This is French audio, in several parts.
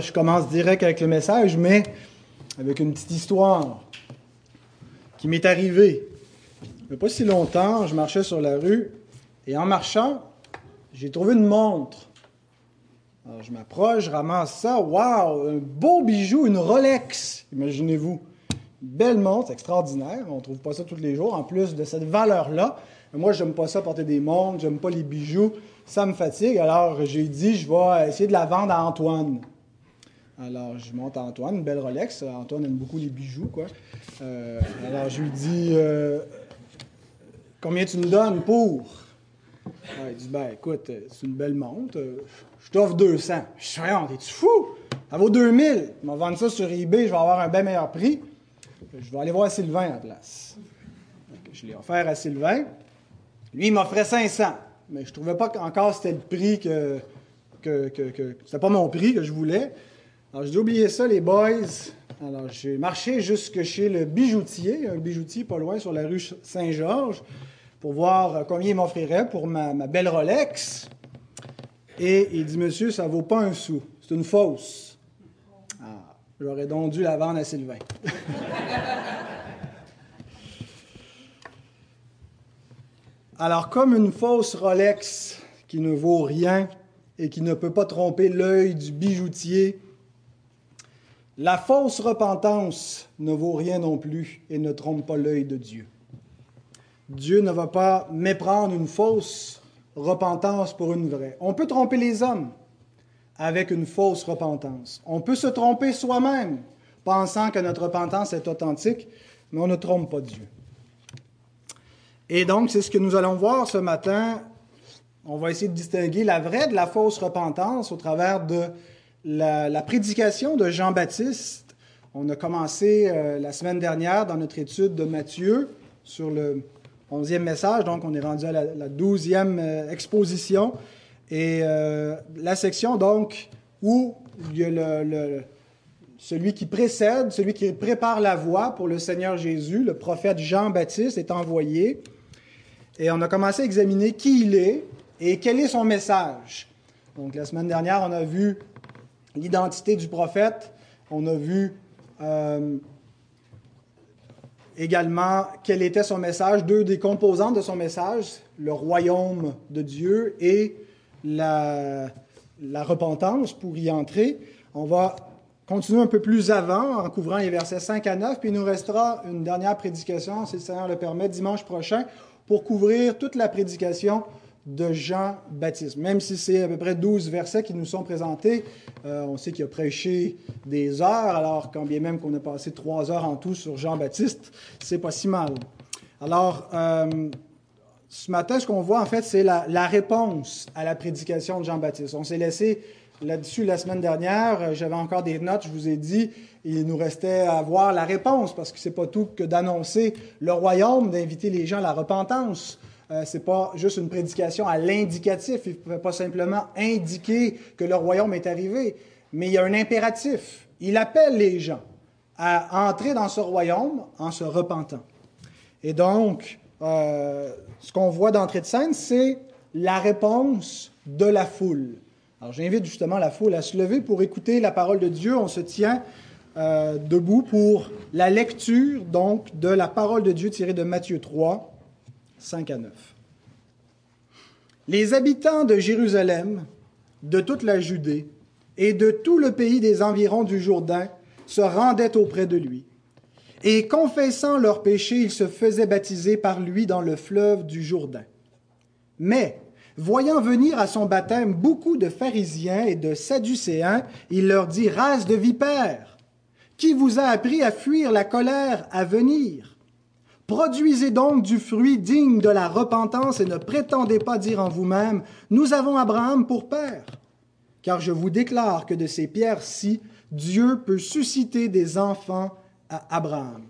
Je commence direct avec le message, mais avec une petite histoire qui m'est arrivée. Il n'y a pas si longtemps, je marchais sur la rue et en marchant, j'ai trouvé une montre. Alors je m'approche, je ramasse ça. Waouh, un beau bijou, une Rolex, imaginez-vous. Belle montre, extraordinaire. On ne trouve pas ça tous les jours, en plus de cette valeur-là. Moi, je n'aime pas ça porter des montres, j'aime pas les bijoux, ça me fatigue. Alors j'ai dit, je vais essayer de la vendre à Antoine. Alors, je monte à Antoine, une belle Rolex. Antoine aime beaucoup les bijoux, quoi. Euh, alors, je lui dis euh, Combien tu me donnes pour? Il dit Ben, écoute, c'est une belle montre. Je t'offre 200. Je suis Voyons, t'es-tu fou? Ça vaut 2000. Il m'a vendu ça sur eBay, je vais avoir un bien meilleur prix. Je vais aller voir Sylvain à la place. je l'ai offert à Sylvain. Lui, il m'offrait 500. Mais je trouvais pas encore c'était le prix que, que c'était pas mon prix que je voulais. Alors, j'ai oublié ça, les boys. Alors, j'ai marché jusque chez le bijoutier, un bijoutier pas loin sur la rue Saint-Georges, pour voir combien il m'offrirait pour ma, belle Rolex. Et il dit, monsieur, ça vaut pas un sou. C'est une fausse. Ah, j'aurais donc dû la vendre à Sylvain. Alors, comme une fausse Rolex qui ne vaut rien et qui ne peut pas tromper l'œil du bijoutier, la fausse repentance ne vaut rien non plus et ne trompe pas l'œil de Dieu. Dieu ne va pas méprendre une fausse repentance pour une vraie. On peut tromper les hommes avec une fausse repentance. On peut se tromper soi-même, pensant que notre repentance est authentique, mais on ne trompe pas Dieu. Et donc, c'est ce que nous allons voir ce matin. On va essayer de distinguer la vraie de la fausse repentance au travers de la, prédication de Jean-Baptiste. On a commencé euh, la semaine dernière dans notre étude de Matthieu sur le onzième message, donc on est rendu à la, douzième euh, exposition. Et euh, la section, donc, où le, celui qui précède, celui qui prépare la voie pour le Seigneur Jésus, le prophète Jean-Baptiste, est envoyé. Et on a commencé à examiner qui il est et quel est son message. Donc, la semaine dernière, on a vu l'identité du prophète. On a vu euh, également quel était son message, deux des composantes de son message, le royaume de Dieu et la, la repentance pour y entrer. On va continuer un peu plus avant en couvrant les versets 5 à 9, puis il nous restera une dernière prédication, si le Seigneur le permet, dimanche prochain, pour couvrir toute la prédication de Jean-Baptiste. Même si c'est à peu près 12 versets qui nous sont présentés, euh, on sait qu'il a prêché des heures, alors quand bien même qu'on a passé trois heures en tout sur Jean-Baptiste, c'est pas si mal. Alors, euh, ce matin, ce qu'on voit en fait, c'est la, la, réponse à la prédication de Jean-Baptiste. On s'est laissé là-dessus la semaine dernière. J'avais encore des notes, je vous ai dit. Il nous restait à voir la réponse, parce que c'est pas tout que d'annoncer le royaume, d'inviter les gens à la repentance. Euh, ce n'est pas juste une prédication à l'indicatif. Il ne peut pas simplement indiquer que le royaume est arrivé, mais il y a un impératif. Il appelle les gens à entrer dans ce royaume en se repentant. Et donc, euh, ce qu'on voit d'entrée de scène, c'est la réponse de la foule. Alors, j'invite justement la foule à se lever pour écouter la parole de Dieu. On se tient euh, debout pour la lecture, donc, de la parole de Dieu tirée de Matthieu 3, 5 à 9. Les habitants de Jérusalem, de toute la Judée et de tout le pays des environs du Jourdain se rendaient auprès de lui. Et confessant leurs péchés, ils se faisaient baptiser par lui dans le fleuve du Jourdain. Mais, voyant venir à son baptême beaucoup de pharisiens et de sadducéens, il leur dit, Race de vipères, qui vous a appris à fuir la colère à venir Produisez donc du fruit digne de la repentance et ne prétendez pas dire en vous-même, Nous avons Abraham pour père. Car je vous déclare que de ces pierres-ci, Dieu peut susciter des enfants à Abraham.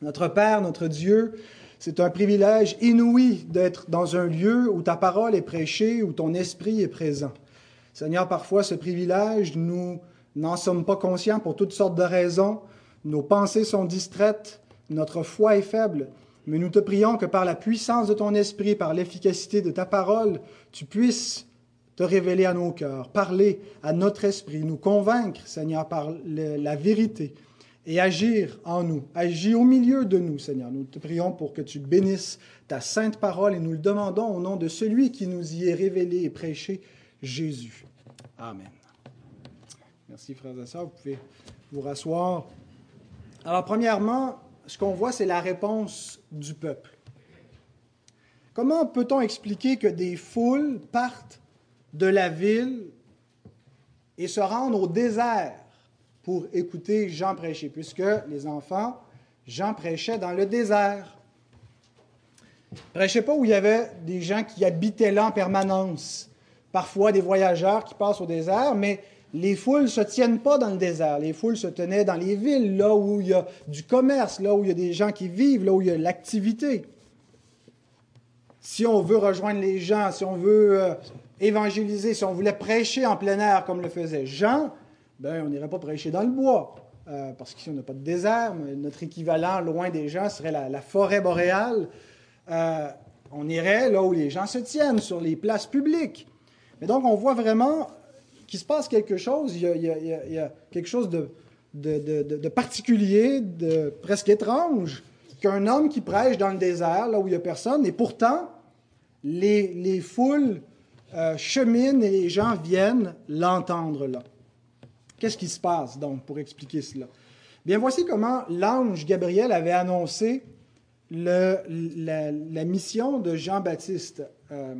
Notre Père, notre Dieu, c'est un privilège inouï d'être dans un lieu où ta parole est prêchée, où ton esprit est présent. Seigneur, parfois ce privilège, nous n'en sommes pas conscients pour toutes sortes de raisons. Nos pensées sont distraites, notre foi est faible, mais nous te prions que par la puissance de ton esprit, par l'efficacité de ta parole, tu puisses te révéler à nos cœurs, parler à notre esprit, nous convaincre, Seigneur, par la vérité et agir en nous, agir au milieu de nous, Seigneur. Nous te prions pour que tu bénisses ta sainte parole et nous le demandons au nom de celui qui nous y est révélé et prêché, Jésus. Amen. Merci, frères et sœurs. Vous pouvez vous rasseoir. Alors, premièrement, ce qu'on voit, c'est la réponse du peuple. Comment peut-on expliquer que des foules partent de la ville et se rendent au désert pour écouter Jean prêcher, puisque les enfants, Jean prêchait dans le désert? Prêchait pas où il y avait des gens qui habitaient là en permanence, parfois des voyageurs qui passent au désert, mais les foules ne se tiennent pas dans le désert. Les foules se tenaient dans les villes, là où il y a du commerce, là où il y a des gens qui vivent, là où il y a l'activité. Si on veut rejoindre les gens, si on veut euh, évangéliser, si on voulait prêcher en plein air comme le faisait Jean, ben, on n'irait pas prêcher dans le bois, euh, parce qu'ici on n'a pas de désert. Mais notre équivalent loin des gens serait la, forêt boréale. Euh, on irait là où les gens se tiennent, sur les places publiques. Mais donc on voit vraiment qu'il se passe quelque chose, il y a, quelque chose de, particulier, de presque étrange, qu'un homme qui prêche dans le désert, là où il n'y a personne, et pourtant, les, foules euh, cheminent et les gens viennent l'entendre là. Qu'est-ce qui se passe donc pour expliquer cela? Bien, voici comment l'ange Gabriel avait annoncé la, mission de Jean-Baptiste euh,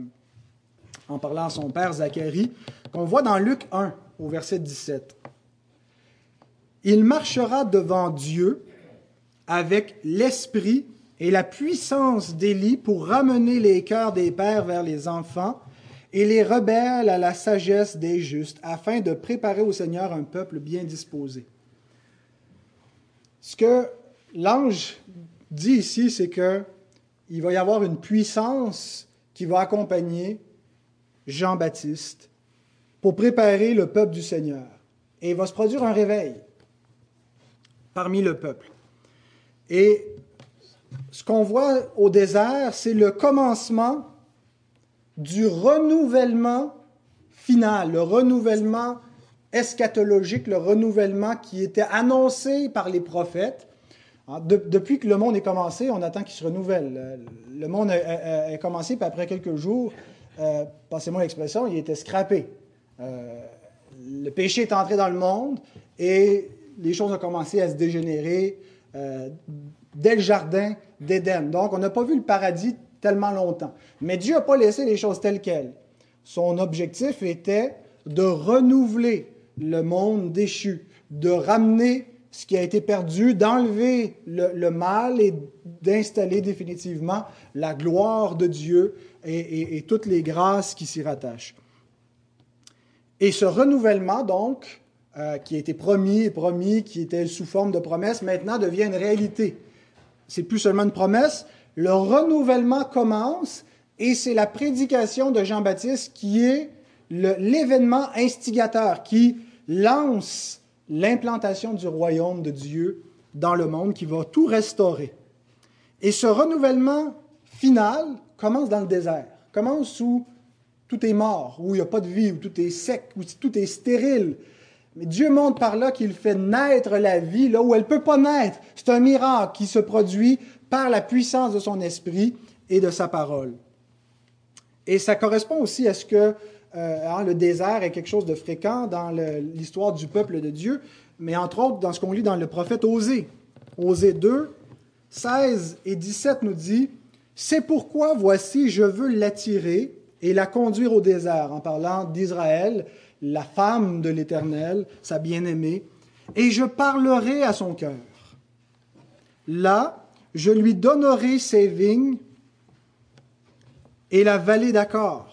en parlant à son père Zacharie, qu'on voit dans Luc 1 au verset 17. Il marchera devant Dieu avec l'esprit et la puissance d'Élie pour ramener les cœurs des pères vers les enfants et les rebelles à la sagesse des justes, afin de préparer au Seigneur un peuple bien disposé. Ce que l'ange dit ici, c'est que il va y avoir une puissance qui va accompagner Jean-Baptiste pour préparer le peuple du Seigneur. Et il va se produire un réveil parmi le peuple. Et ce qu'on voit au désert, c'est le commencement du renouvellement final, le renouvellement eschatologique, le renouvellement qui était annoncé par les prophètes. Ah, depuis que le monde est commencé, on attend qu'il se renouvelle. Le monde a, commencé, puis après quelques jours, euh, passez-moi l'expression, il était scrappé. Euh, le péché est entré dans le monde et les choses ont commencé à se dégénérer euh, dès le jardin d'Éden. Donc, on n'a pas vu le paradis tellement longtemps. Mais Dieu n'a pas laissé les choses telles quelles. Son objectif était de renouveler le monde déchu, de ramener ce qui a été perdu, d'enlever le, mal et d'installer définitivement la gloire de Dieu et, toutes les grâces qui s'y rattachent. Et ce renouvellement, donc, euh, qui a été promis et promis, qui était sous forme de promesse, maintenant devient une réalité. C'est plus seulement une promesse, le renouvellement commence et c'est la prédication de Jean-Baptiste qui est l'événement instigateur, qui lance l'implantation du royaume de Dieu dans le monde, qui va tout restaurer. Et ce renouvellement final commence dans le désert, commence où tout est mort, où il n'y a pas de vie, où tout est sec, où tout est stérile. Mais Dieu montre par là qu'il fait naître la vie là où elle ne peut pas naître. C'est un miracle qui se produit par la puissance de son esprit et de sa parole. Et ça correspond aussi à ce que euh, hein, le désert est quelque chose de fréquent dans l'histoire du peuple de Dieu, mais entre autres dans ce qu'on lit dans le prophète Osée. Osée 2, 16 et 17 nous dit, C'est pourquoi voici, je veux l'attirer et la conduire au désert, en parlant d'Israël, la femme de l'Éternel, sa bien-aimée, et je parlerai à son cœur. Là, je lui donnerai ses vignes et la vallée d'accord.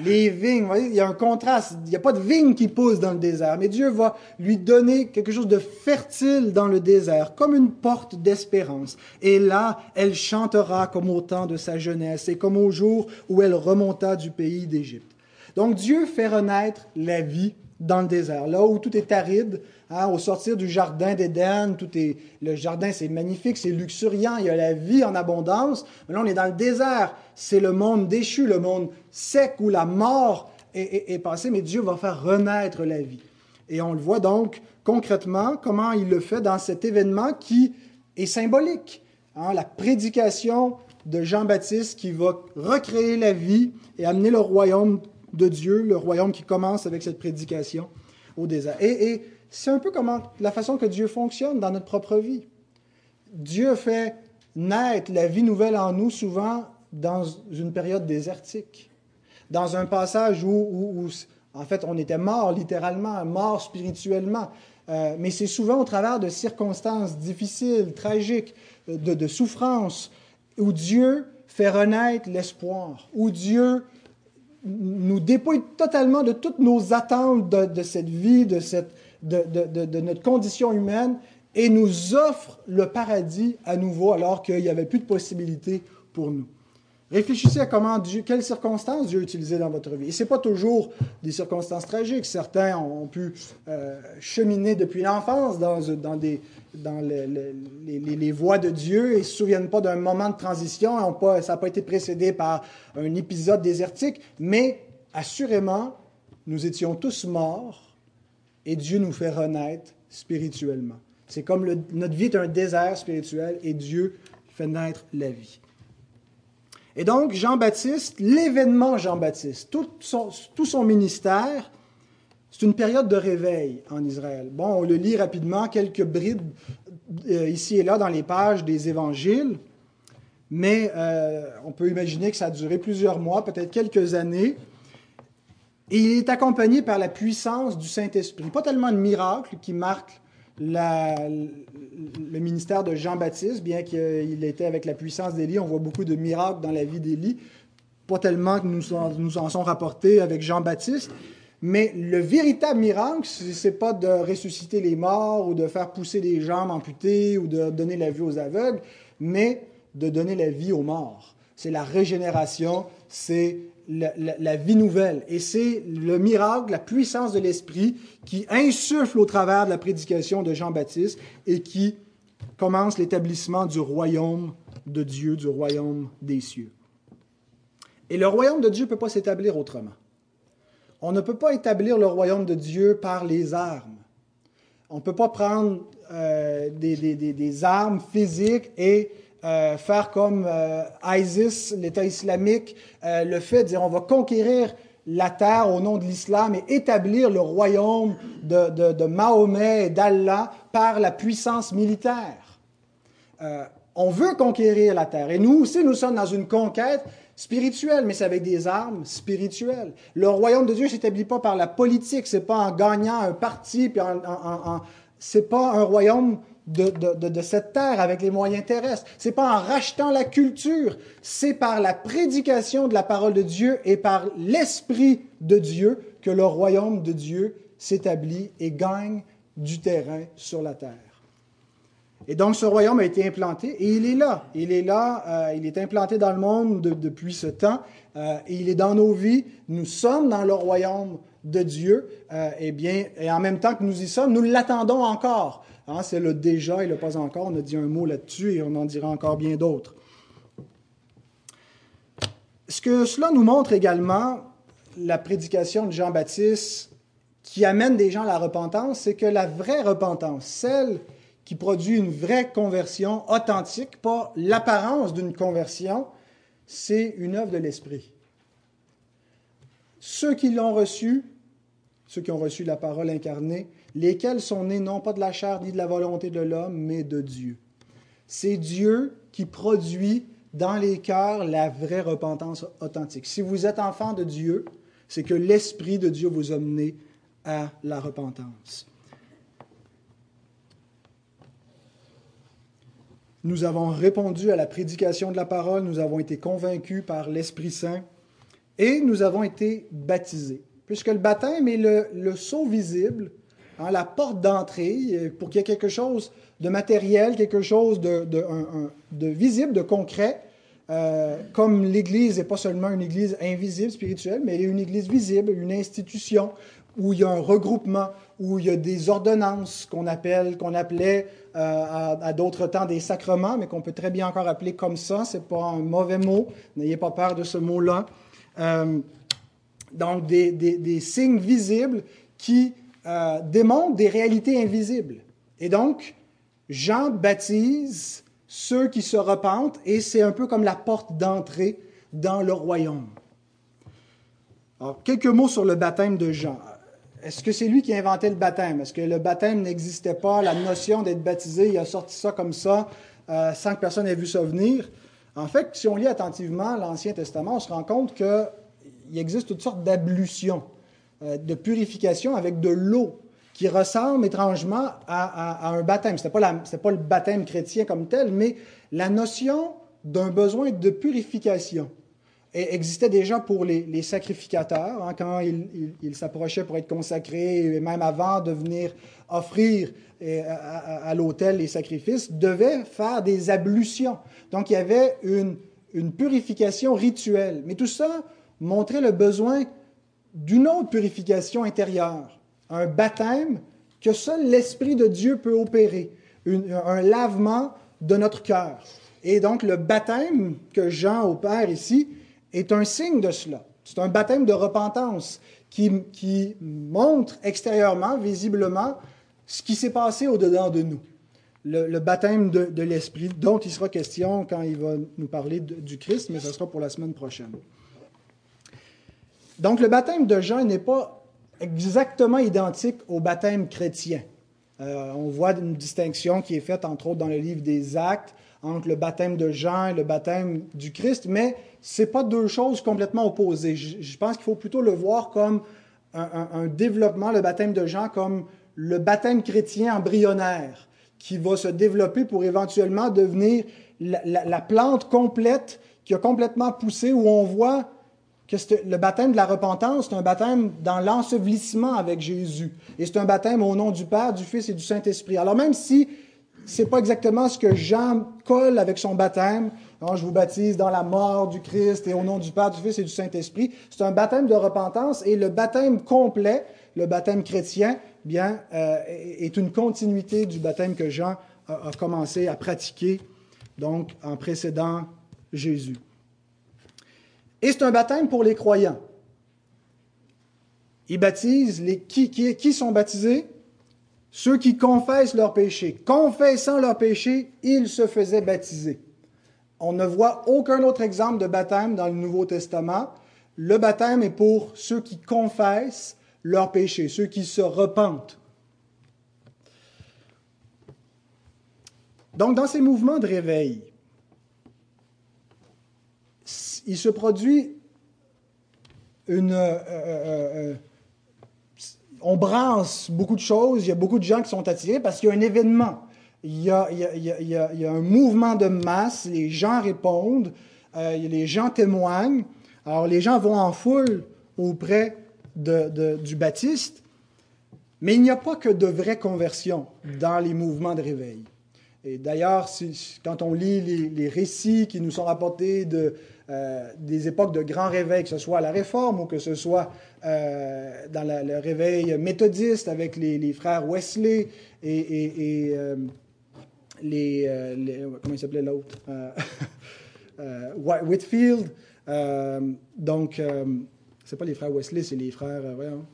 Les vignes, il y a un contraste. Il n'y a pas de vignes qui poussent dans le désert, mais Dieu va lui donner quelque chose de fertile dans le désert, comme une porte d'espérance. Et là, elle chantera comme au temps de sa jeunesse et comme au jour où elle remonta du pays d'Égypte. Donc Dieu fait renaître la vie dans le désert, là où tout est aride, Hein, au sortir du jardin d'Éden, tout est, le jardin c'est magnifique, c'est luxuriant, il y a la vie en abondance. Mais là, on est dans le désert. C'est le monde déchu, le monde sec où la mort est, passé, mais Dieu va faire renaître la vie. Et on le voit donc concrètement comment il le fait dans cet événement qui est symbolique. Hein, la prédication de Jean-Baptiste qui va recréer la vie et amener le royaume de Dieu, le royaume qui commence avec cette prédication au désert. Et, c'est un peu comment la façon que Dieu fonctionne dans notre propre vie. Dieu fait naître la vie nouvelle en nous souvent dans une période désertique, dans un passage où, en fait, on était mort littéralement, mort spirituellement. Euh, mais c'est souvent au travers de circonstances difficiles, tragiques, de, de souffrances, où Dieu fait renaître l'espoir, où Dieu nous dépouille totalement de toutes nos attentes de, cette vie, de, cette, de, notre condition humaine, et nous offre le paradis à nouveau alors qu'il n'y avait plus de possibilités pour nous. Réfléchissez à comment Dieu, quelles circonstances Dieu a utilisées dans votre vie. Et ce n'est pas toujours des circonstances tragiques. Certains ont pu euh, cheminer depuis l'enfance dans, dans, des, dans les, voies de Dieu et ne se souviennent pas d'un moment de transition. Pas, ça n'a pas été précédé par un épisode désertique. Mais assurément, nous étions tous morts et Dieu nous fait renaître spirituellement. C'est comme notre vie est un désert spirituel et Dieu fait naître la vie. Et donc, Jean-Baptiste, l'événement Jean-Baptiste, tout son, ministère, c'est une période de réveil en Israël. Bon, on le lit rapidement, quelques brides euh, ici et là dans les pages des évangiles, mais euh, on peut imaginer que ça a duré plusieurs mois, peut-être quelques années. Et il est accompagné par la puissance du Saint-Esprit. Pas tellement de miracles qui marquent le ministère de Jean-Baptiste, bien qu'il était avec la puissance d'Élie, on voit beaucoup de miracles dans la vie d'Élie, pas tellement que nous, nous en sont rapportés avec Jean-Baptiste, mais le véritable miracle, ce n'est pas de ressusciter les morts ou de faire pousser des jambes amputées ou de donner la vie aux aveugles, mais de donner la vie aux morts. C'est la régénération, c'est la, vie nouvelle. Et c'est le miracle, la puissance de l'Esprit qui insuffle au travers de la prédication de Jean-Baptiste et qui commence l'établissement du royaume de Dieu, du royaume des cieux. Et le royaume de Dieu ne peut pas s'établir autrement. On ne peut pas établir le royaume de Dieu par les armes. On ne peut pas prendre euh, des, des, armes physiques et euh, faire comme euh, ISIS, l'État islamique, euh, le fait de dire on va conquérir la terre au nom de l'islam et établir le royaume de, de, Mahomet et d'Allah par la puissance militaire. on veut conquérir la terre. Et nous aussi, nous sommes dans une conquête spirituelle, mais c'est avec des armes spirituelles. Le royaume de Dieu ne s'établit pas par la politique, c'est pas en gagnant un parti, puis en, en c'est pas un royaume de, cette terre avec les moyens terrestres. C'est pas en rachetant la culture, c'est par la prédication de la parole de Dieu et par l'Esprit de Dieu que le royaume de Dieu s'établit et gagne du terrain sur la terre. Et donc ce royaume a été implanté et il est là. Il est là, euh, il est implanté dans le monde depuis ce temps euh, et il est dans nos vies. Nous sommes dans le royaume de Dieu. Euh, et bien, et en même temps que nous y sommes, nous l'attendons encore. Hein, c'est le déjà et le pas encore. On a dit un mot là-dessus et on en dira encore bien d'autres. Ce que cela nous montre également, la prédication de Jean-Baptiste qui amène des gens à la repentance, c'est que la vraie repentance, celle qui produit une vraie conversion authentique, pas l'apparence d'une conversion, c'est une œuvre de l'Esprit. Ceux qui l'ont reçu, ceux qui ont reçu la parole incarnée, lesquels sont nés non pas de la chair ni de la volonté de l'homme, mais de Dieu. C'est Dieu qui produit dans les cœurs la vraie repentance authentique. Si vous êtes enfant de Dieu, c'est que l'Esprit de Dieu vous a mené à la repentance. Nous avons répondu à la prédication de la parole, nous avons été convaincus par l'Esprit Saint et nous avons été baptisés. Puisque le baptême est le, le saut visible Hein, la porte d'entrée euh, pour qu'il y ait quelque chose de matériel, quelque chose de, de, visible, de concret. Euh, comme l'Église n'est pas seulement une Église invisible, spirituelle, mais une Église visible, une institution où il y a un regroupement, où il y a des ordonnances qu'on appelle, qu'on appelait euh, à, d'autres temps des sacrements, mais qu'on peut très bien encore appeler comme ça. C'est pas un mauvais mot. N'ayez pas peur de ce mot-là. Donc, des, signes visibles qui euh, démontrent des réalités invisibles. Et donc, Jean baptise ceux qui se repentent et c'est un peu comme la porte d'entrée dans le royaume. Alors, quelques mots sur le baptême de Jean. Est-ce que c'est lui qui a inventé le baptême? Est-ce que le baptême n'existait pas? La notion d'être baptisé, il a sorti ça comme ça, euh, sans que personne ait vu ça venir. En fait, si on lit attentivement l'Ancien Testament, on se rend compte qu'il existe toutes sortes d'ablutions, de purification avec de l'eau qui ressemble étrangement à, un baptême. Ce n'est pas, le baptême chrétien comme tel, mais la notion d'un besoin de purification existait déjà pour les, sacrificateurs, hein, quand ils, s'approchaient pour être consacrés, et même avant de venir offrir euh, à, l'autel les sacrifices, devaient faire des ablutions. Donc il y avait une, une purification rituelle. Mais tout ça montrait le besoin d'une autre purification intérieure, un baptême que seul l'Esprit de Dieu peut opérer, un lavement de notre cœur. Et donc le baptême que Jean opère ici, est un signe de cela. C'est un baptême de repentance qui, qui montre extérieurement, visiblement, ce qui s'est passé au-dedans de nous. Le, baptême de, l'Esprit, dont il sera question quand il va nous parler du Christ, mais ce sera pour la semaine prochaine. Donc le baptême de Jean n'est pas exactement identique au baptême chrétien. Euh, on voit une distinction qui est faite, entre autres, dans le livre des Actes, entre le baptême de Jean et le baptême du Christ, mais ce pas deux choses complètement opposées. Je, pense qu'il faut plutôt le voir comme un, développement, le baptême de Jean, comme le baptême chrétien embryonnaire, qui va se développer pour éventuellement devenir la, plante complète qui a complètement poussé, où on voit le baptême de la repentance, c'est un baptême dans l'ensevelissement avec Jésus. Et c'est un baptême au nom du Père, du Fils et du Saint-Esprit. Alors même si c'est pas exactement ce que Jean colle avec son baptême, je vous baptise dans la mort du Christ et au nom du Père, du Fils et du Saint-Esprit. C'est un baptême de repentance et le baptême complet, le baptême chrétien, bien, euh, est une continuité du baptême que Jean a, commencé à pratiquer, donc en précédant Jésus. Et c'est un baptême pour les croyants. Il baptise les qui sont baptisés? Ceux qui confessent leurs péchés. Confessant leurs péchés, ils se faisaient baptiser. On ne voit aucun autre exemple de baptême dans le Nouveau Testament. Le baptême est pour ceux qui confessent leurs péchés, ceux qui se repentent. Donc, dans ces mouvements de réveil, il se produit une... Euh, euh, euh, on branche beaucoup de choses, il y a beaucoup de gens qui sont attirés parce qu'il y a un événement il y, a, un mouvement de masse, les gens répondent, les gens témoignent. Alors les gens vont en foule auprès du baptiste, mais il n'y a pas que de vraies conversions dans les mouvements de réveil. Et d'ailleurs, quand on lit les, récits qui nous sont rapportés de, euh, des époques de grands réveils, que ce soit à la Réforme ou que ce soit euh, dans le réveil méthodiste avec les, frères Wesley et, les, euh, comment il s'appelait l'autre? Euh, euh, Whitfield. donc, c'est pas les frères Wesley, c'est les frères. voyons.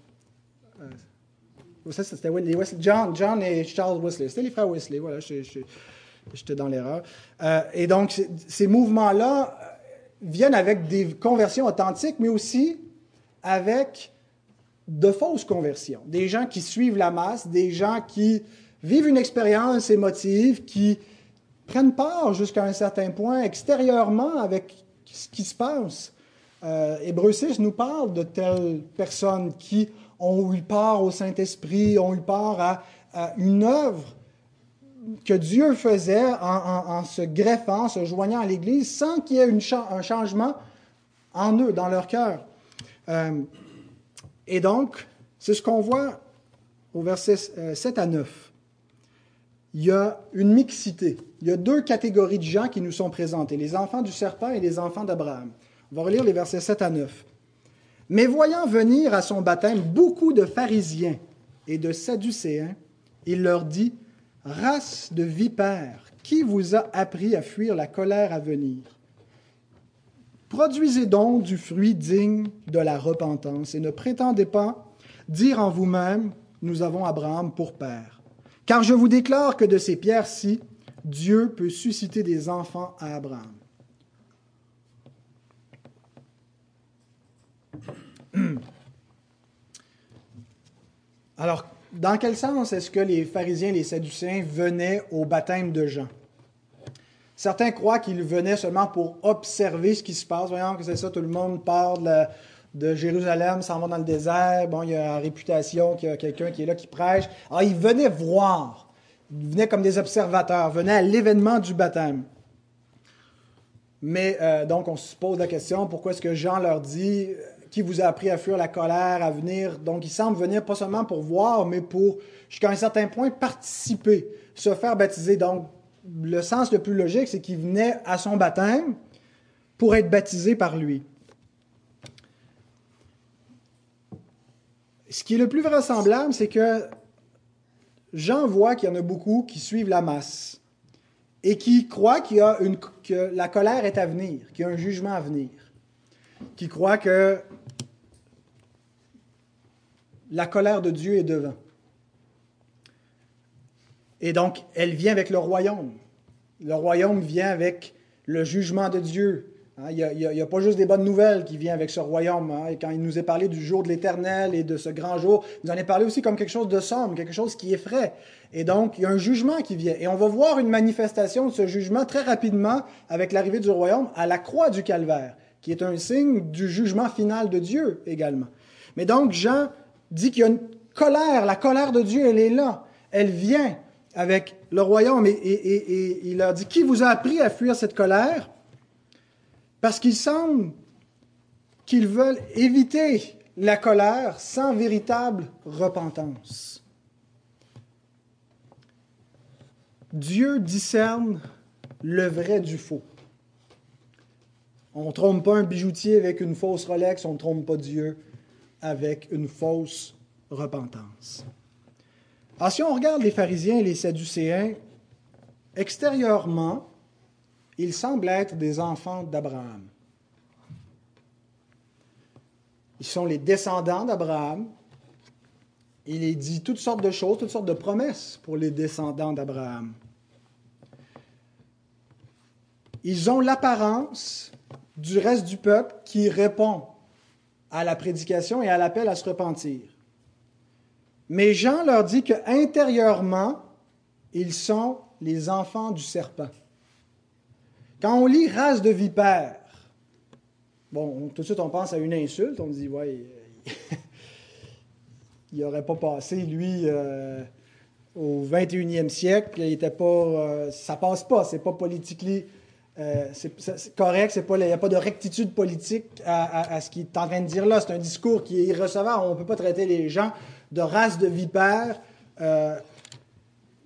ça, c'était les Wesley, John, John et Charles Wesley. C'était les frères Wesley. Voilà, j'étais dans l'erreur. et donc, ces mouvements-là viennent avec des conversions authentiques, mais aussi avec de fausses conversions. Des gens qui suivent la masse, des gens qui vivent une expérience émotive, qui prennent part jusqu'à un certain point extérieurement avec ce qui se passe. Euh, Hébreu 6 nous parle de telles personnes qui ont eu part au Saint-Esprit, ont eu part à, une œuvre que Dieu faisait en, se greffant, se joignant à l'Église, sans qu'il y ait un changement en eux, dans leur cœur. Euh, et donc, c'est ce qu'on voit au verset 7 euh, à 9 il y a une mixité. Il y a deux catégories de gens qui nous sont présentés, les enfants du serpent et les enfants d'Abraham. On va relire les versets 7 à 9. Mais voyant venir à son baptême beaucoup de pharisiens et de sadducéens, il leur dit, Race de vipères, qui vous a appris à fuir la colère à venir? Produisez donc du fruit digne de la repentance et ne prétendez pas dire en vous-même, nous avons Abraham pour père. Car je vous déclare que de ces pierres-ci, Dieu peut susciter des enfants à Abraham. Alors, dans quel sens est-ce que les pharisiens et les sadducéens venaient au baptême de Jean? Certains croient qu'ils venaient seulement pour observer ce qui se passe. Voyons que c'est ça, tout le monde part de, Jérusalem, s'en va dans le désert. Bon, il y a la réputation qu'il y a quelqu'un qui est là qui prêche. Alors, ils venaient voir. Ils venaient comme des observateurs, venaient à l'événement du baptême. Mais euh, donc, on se pose la question, pourquoi est-ce que Jean leur dit qui vous a appris à fuir la colère, à venir. Donc, il semble venir pas seulement pour voir, mais pour, jusqu'à un certain point, participer, se faire baptiser. Donc, le sens le plus logique, c'est qu'il venait à son baptême pour être baptisé par lui. Ce qui est le plus vraisemblable, c'est que Jean voit qu'il y en a beaucoup qui suivent la masse et qui croient qu'il y a une, que la colère est à venir, qu'il y a un jugement à venir, qui croient que la colère de Dieu est devant. Et donc, elle vient avec le royaume. Le royaume vient avec le jugement de Dieu. Hein, il n'y a, pas juste des bonnes nouvelles qui viennent avec ce royaume. Hein. Et quand il nous est parlé du jour de l'éternel et de ce grand jour, il nous en est parlé aussi comme quelque chose de sombre, quelque chose qui effraie. Et donc, il y a un jugement qui vient. Et on va voir une manifestation de ce jugement très rapidement avec l'arrivée du royaume à la croix du calvaire, qui est un signe du jugement final de Dieu également. Mais donc, Jean dit qu'il y a une colère. La colère de Dieu, elle est là. Elle vient avec le royaume. Et, il a dit, qui vous a appris à fuir cette colère? Parce qu'il semble qu'ils veulent éviter la colère sans véritable repentance. Dieu discerne le vrai du faux. On ne trompe pas un bijoutier avec une fausse Rolex, on ne trompe pas Dieu avec une fausse repentance. Alors, si on regarde les pharisiens et les sadducéens, extérieurement, ils semblent être des enfants d'Abraham. Ils sont les descendants d'Abraham. Il est dit toutes sortes de choses, toutes sortes de promesses pour les descendants d'Abraham. Ils ont l'apparence du reste du peuple qui répond à la prédication et à l'appel à se repentir. Mais Jean leur dit que intérieurement, ils sont les enfants du serpent. Quand on lit race de vipère, bon, tout de suite on pense à une insulte, on dit, ouais, il n'aurait pas passé, lui, euh, au 21e siècle, il était pas, euh, ça passe pas, c'est pas politiquement euh, c'est correct, il n'y a pas de rectitude politique à, ce qu'il est en train de dire là. C'est un discours qui est irrecevable. On ne peut pas traiter les gens de race de vipères. Euh,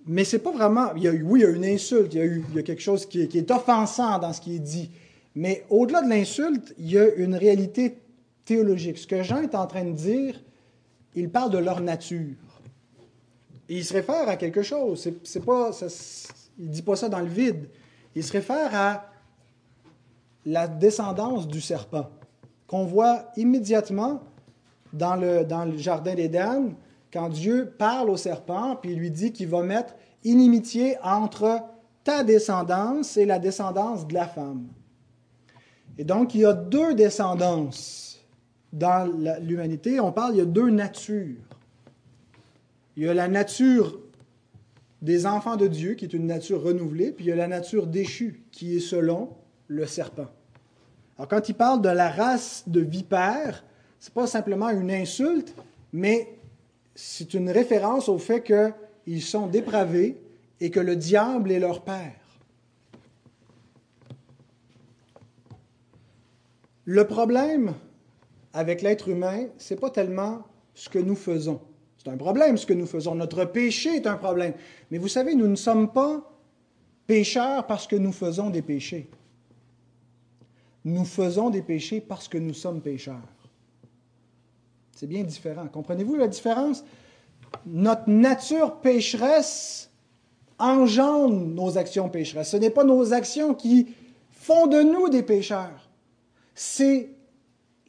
mais c'est pas vraiment. Il y a, oui, il y a une insulte, il y a, eu, il y a quelque chose qui est, offensant dans ce qui est dit. Mais au-delà de l'insulte, il y a une réalité théologique. Ce que Jean est en train de dire, il parle de leur nature. Et il se réfère à quelque chose. C'est, pas, il ne dit pas ça dans le vide. Il se réfère à la descendance du serpent, qu'on voit immédiatement dans le, dans le jardin d'Éden, quand Dieu parle au serpent, puis il lui dit qu'il va mettre inimitié entre ta descendance et la descendance de la femme. Et donc, il y a deux descendances dans l'humanité. On parle, il y a deux natures. Il y a la nature des enfants de Dieu, qui est une nature renouvelée, puis il y a la nature déchue, qui est selon le serpent. Alors quand il parle de la race de vipères, ce n'est pas simplement une insulte, mais c'est une référence au fait qu'ils sont dépravés et que le diable est leur père. Le problème avec l'être humain, ce n'est pas tellement ce que nous faisons. C'est un problème ce que nous faisons. Notre péché est un problème. Mais vous savez, nous ne sommes pas pécheurs parce que nous faisons des péchés. Nous faisons des péchés parce que nous sommes pécheurs. C'est bien différent. Comprenez-vous la différence? Notre nature pécheresse engendre nos actions pécheresses. Ce n'est pas nos actions qui font de nous des pécheurs. C'est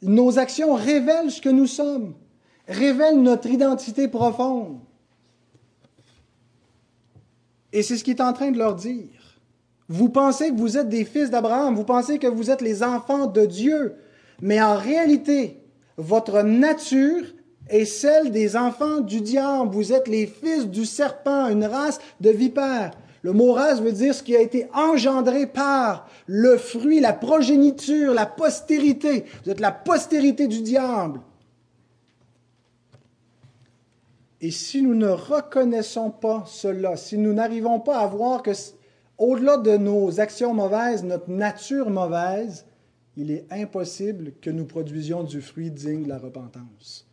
nos actions révèlent ce que nous sommes, révèlent notre identité profonde. Et c'est ce qu'il est en train de leur dire. Vous pensez que vous êtes des fils d'Abraham, vous pensez que vous êtes les enfants de Dieu, mais en réalité, votre nature est celle des enfants du diable. Vous êtes les fils du serpent, une race de vipères. Le mot race veut dire ce qui a été engendré par le fruit, la progéniture, la postérité. Vous êtes la postérité du diable. Et si nous ne reconnaissons pas cela, si nous n'arrivons pas à voir que, au-delà de nos actions mauvaises, notre nature mauvaise, il est impossible que nous produisions du fruit digne de la repentance.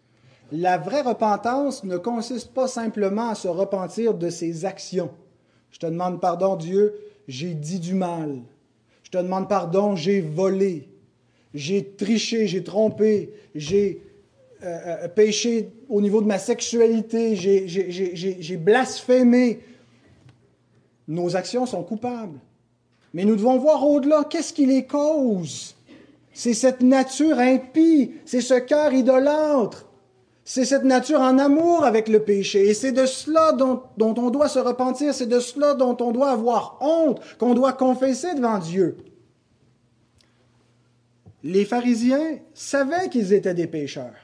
La vraie repentance ne consiste pas simplement à se repentir de ses actions. Je te demande pardon, Dieu, j'ai dit du mal. Je te demande pardon, j'ai volé. J'ai triché, j'ai trompé, j'ai euh, euh, péché au niveau de ma sexualité, j'ai blasphémé. Nos actions sont coupables. Mais nous devons voir au-delà, qu'est-ce qui les cause? C'est cette nature impie, c'est ce cœur idolâtre, c'est cette nature en amour avec le péché. Et c'est de cela dont, dont on doit se repentir, c'est de cela dont on doit avoir honte, qu'on doit confesser devant Dieu. Les pharisiens savaient qu'ils étaient des pécheurs,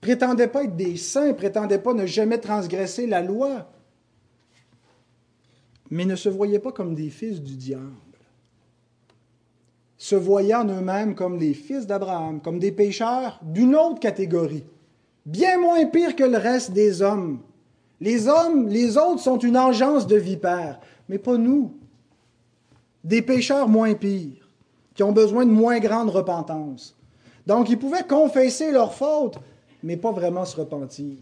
prétendaient pas être des saints, prétendaient pas ne jamais transgresser la loi, mais ne se voyaient pas comme des fils du diable se voyant eux-mêmes comme les fils d'Abraham, comme des pécheurs d'une autre catégorie, bien moins pire que le reste des hommes. Les hommes, les autres sont une engeance de vipères, mais pas nous. Des pécheurs moins pires, qui ont besoin de moins grande repentance. Donc, ils pouvaient confesser leurs fautes, mais pas vraiment se repentir.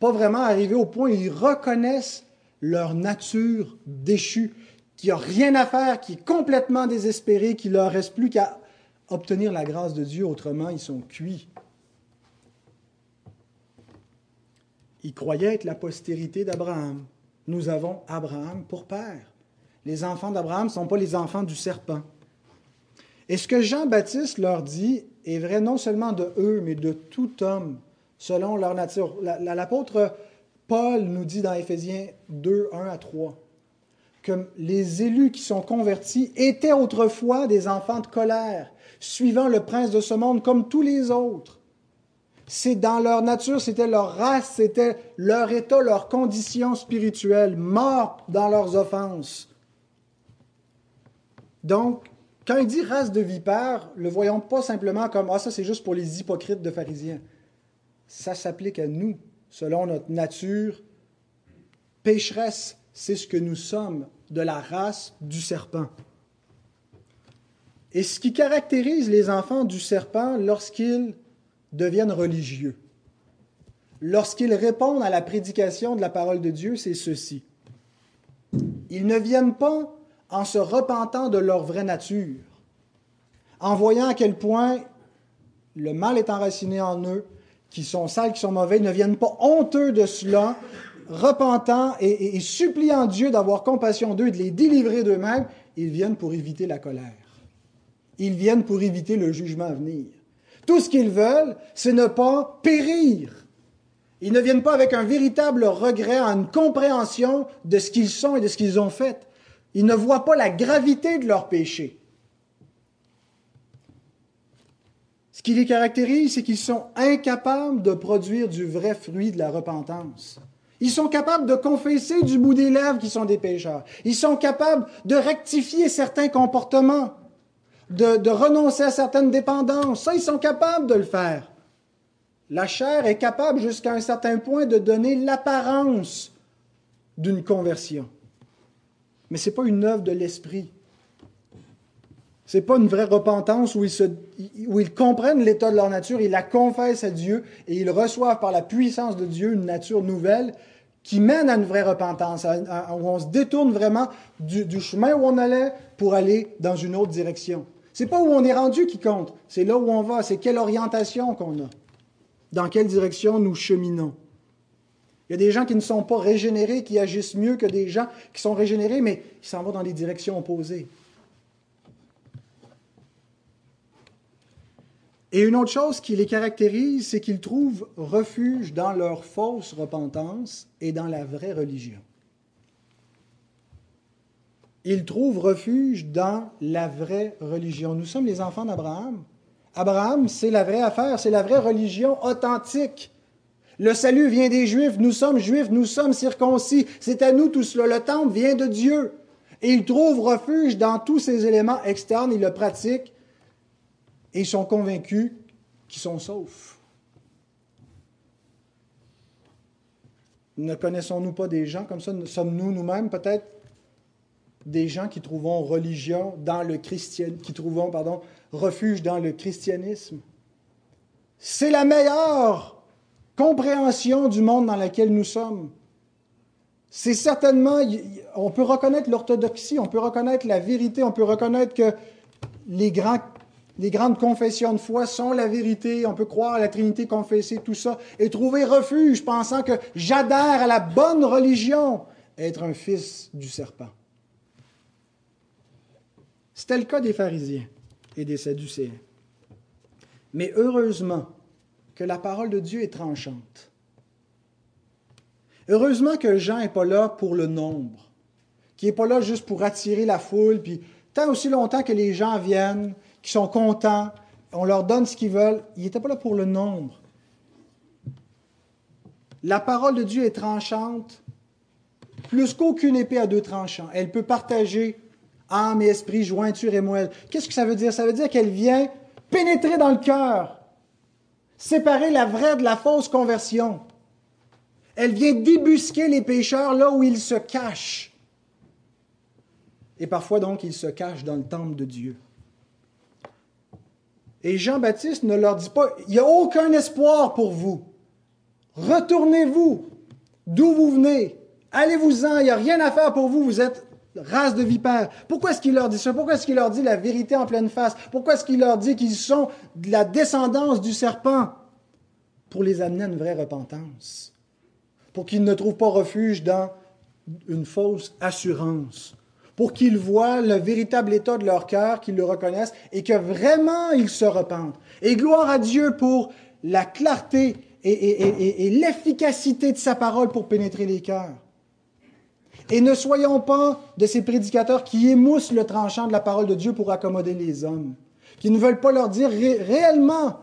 Pas vraiment arriver au point où ils reconnaissent leur nature déchue, qui n'a rien à faire, qui est complètement désespéré, qui ne leur reste plus qu'à obtenir la grâce de Dieu, autrement ils sont cuits. Ils croyaient être la postérité d'Abraham. Nous avons Abraham pour père. Les enfants d'Abraham ne sont pas les enfants du serpent. Et ce que Jean-Baptiste leur dit est vrai non seulement de eux, mais de tout homme, selon leur nature. L'apôtre Paul nous dit dans Éphésiens 2, 1 à 3 que les élus qui sont convertis étaient autrefois des enfants de colère, suivant le prince de ce monde comme tous les autres. C'est dans leur nature, c'était leur race, c'était leur état, leur condition spirituelle, morts dans leurs offenses. Donc, quand il dit race de vipères, le voyons pas simplement comme Ah, ça c'est juste pour les hypocrites de pharisiens. Ça s'applique à nous, selon notre nature pécheresse, c'est ce que nous sommes de la race du serpent. Et ce qui caractérise les enfants du serpent lorsqu'ils deviennent religieux, lorsqu'ils répondent à la prédication de la parole de Dieu, c'est ceci. Ils ne viennent pas en se repentant de leur vraie nature, en voyant à quel point le mal est enraciné en eux, qu'ils sont sales, qu'ils sont mauvais, ne viennent pas honteux de cela, repentant et, suppliant Dieu d'avoir compassion d'eux de les délivrer d'eux-mêmes, ils viennent pour éviter la colère. Ils viennent pour éviter le jugement à venir. Tout ce qu'ils veulent, c'est ne pas périr. Ils ne viennent pas avec un véritable regret, une compréhension de ce qu'ils sont et de ce qu'ils ont fait. Ils ne voient pas la gravité de leur péché. Ce qui les caractérise, c'est qu'ils sont incapables de produire du vrai fruit de la repentance. Ils sont capables de confesser du bout des lèvres qu'ils sont des pécheurs. Ils sont capables de rectifier certains comportements, de, renoncer à certaines dépendances. Ça, ils sont capables de le faire. La chair est capable jusqu'à un certain point de donner l'apparence d'une conversion. Mais ce n'est pas une œuvre de l'esprit. Ce n'est pas une vraie repentance où ils, comprennent l'état de leur nature, ils la confessent à Dieu et ils reçoivent par la puissance de Dieu une nature nouvelle qui mène à une vraie repentance, où on se détourne vraiment du, chemin où on allait pour aller dans une autre direction. C'est pas où on est rendu qui compte, c'est là où on va, c'est quelle orientation qu'on a, dans quelle direction nous cheminons. Il y a des gens qui ne sont pas régénérés, qui agissent mieux que des gens qui sont régénérés, mais ils s'en vont dans des directions opposées. Et une autre chose qui les caractérise, c'est qu'ils trouvent refuge dans leur fausse repentance et dans la vraie religion. Ils trouvent refuge dans la vraie religion. Nous sommes les enfants d'Abraham. Abraham, c'est la vraie affaire, c'est la vraie religion authentique. Le salut vient des Juifs, nous sommes Juifs, nous sommes circoncis, c'est à nous tout cela. Le temple vient de Dieu. Et ils trouvent refuge dans tous ces éléments externes, ils le pratiquent et sont convaincus qu'ils sont saufs. Ne connaissons-nous pas des gens comme ça? Sommes-nous nous-mêmes peut-être des gens qui trouvons religion dans le christian, qui trouvons pardon, refuge dans le christianisme? C'est la meilleure compréhension du monde dans lequel nous sommes. C'est certainement, on peut reconnaître l'orthodoxie, on peut reconnaître la vérité, on peut reconnaître que les, grands, les grandes confessions de foi sont la vérité, on peut croire à la Trinité confessée, tout ça, et trouver refuge pensant que j'adhère à la bonne religion, être un fils du serpent. C'était le cas des pharisiens et des sadducéens. Mais heureusement que la parole de Dieu est tranchante. Heureusement que Jean n'est pas là pour le nombre, qui n'est pas là juste pour attirer la foule, puis tant aussi longtemps que les gens viennent, qui sont contents, on leur donne ce qu'ils veulent, il n'était pas là pour le nombre. La parole de Dieu est tranchante, plus qu'aucune épée à deux tranchants. Elle peut partager âme et esprit, jointure et moelle. Qu'est-ce que ça veut dire? Ça veut dire qu'elle vient pénétrer dans le cœur, séparer la vraie de la fausse conversion. Elle vient débusquer les pécheurs là où ils se cachent. Et parfois donc, ils se cachent dans le temple de Dieu. Et Jean-Baptiste ne leur dit pas, il n'y a aucun espoir pour vous. Retournez-vous d'où vous venez. Allez-vous-en, il n'y a rien à faire pour vous, vous êtes race de vipères. Pourquoi est-ce qu'il leur dit ça? Pourquoi est-ce qu'il leur dit la vérité en pleine face? Pourquoi est-ce qu'il leur dit qu'ils sont de la descendance du serpent? Pour les amener à une vraie repentance pour qu'ils ne trouvent pas refuge dans une fausse assurance, pour qu'ils voient le véritable état de leur cœur, qu'ils le reconnaissent et que vraiment ils se repentent. Et gloire à Dieu pour la clarté et, l'efficacité de sa parole pour pénétrer les cœurs. Et ne soyons pas de ces prédicateurs qui émoussent le tranchant de la parole de Dieu pour accommoder les hommes, qui ne veulent pas leur dire réellement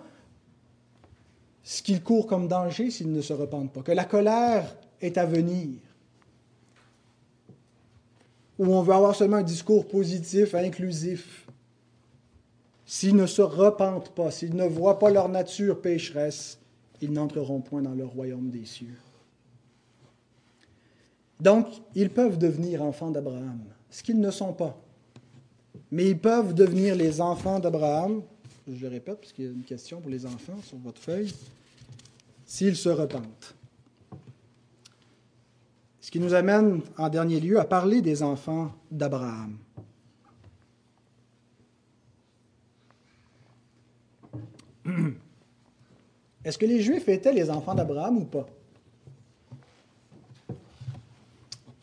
ce qu'ils courent comme danger s'ils ne se repentent pas, que la colère est à venir, où on veut avoir seulement un discours positif, inclusif. S'ils ne se repentent pas, s'ils ne voient pas leur nature pécheresse, ils n'entreront point dans le royaume des cieux. Donc, ils peuvent devenir enfants d'Abraham, ce qu'ils ne sont pas. Mais ils peuvent devenir les enfants d'Abraham, je le répète, parce qu'il y a une question pour les enfants sur votre feuille, s'ils se repentent. Ce qui nous amène en dernier lieu à parler des enfants d'Abraham. Est-ce que les Juifs étaient les enfants d'Abraham ou pas?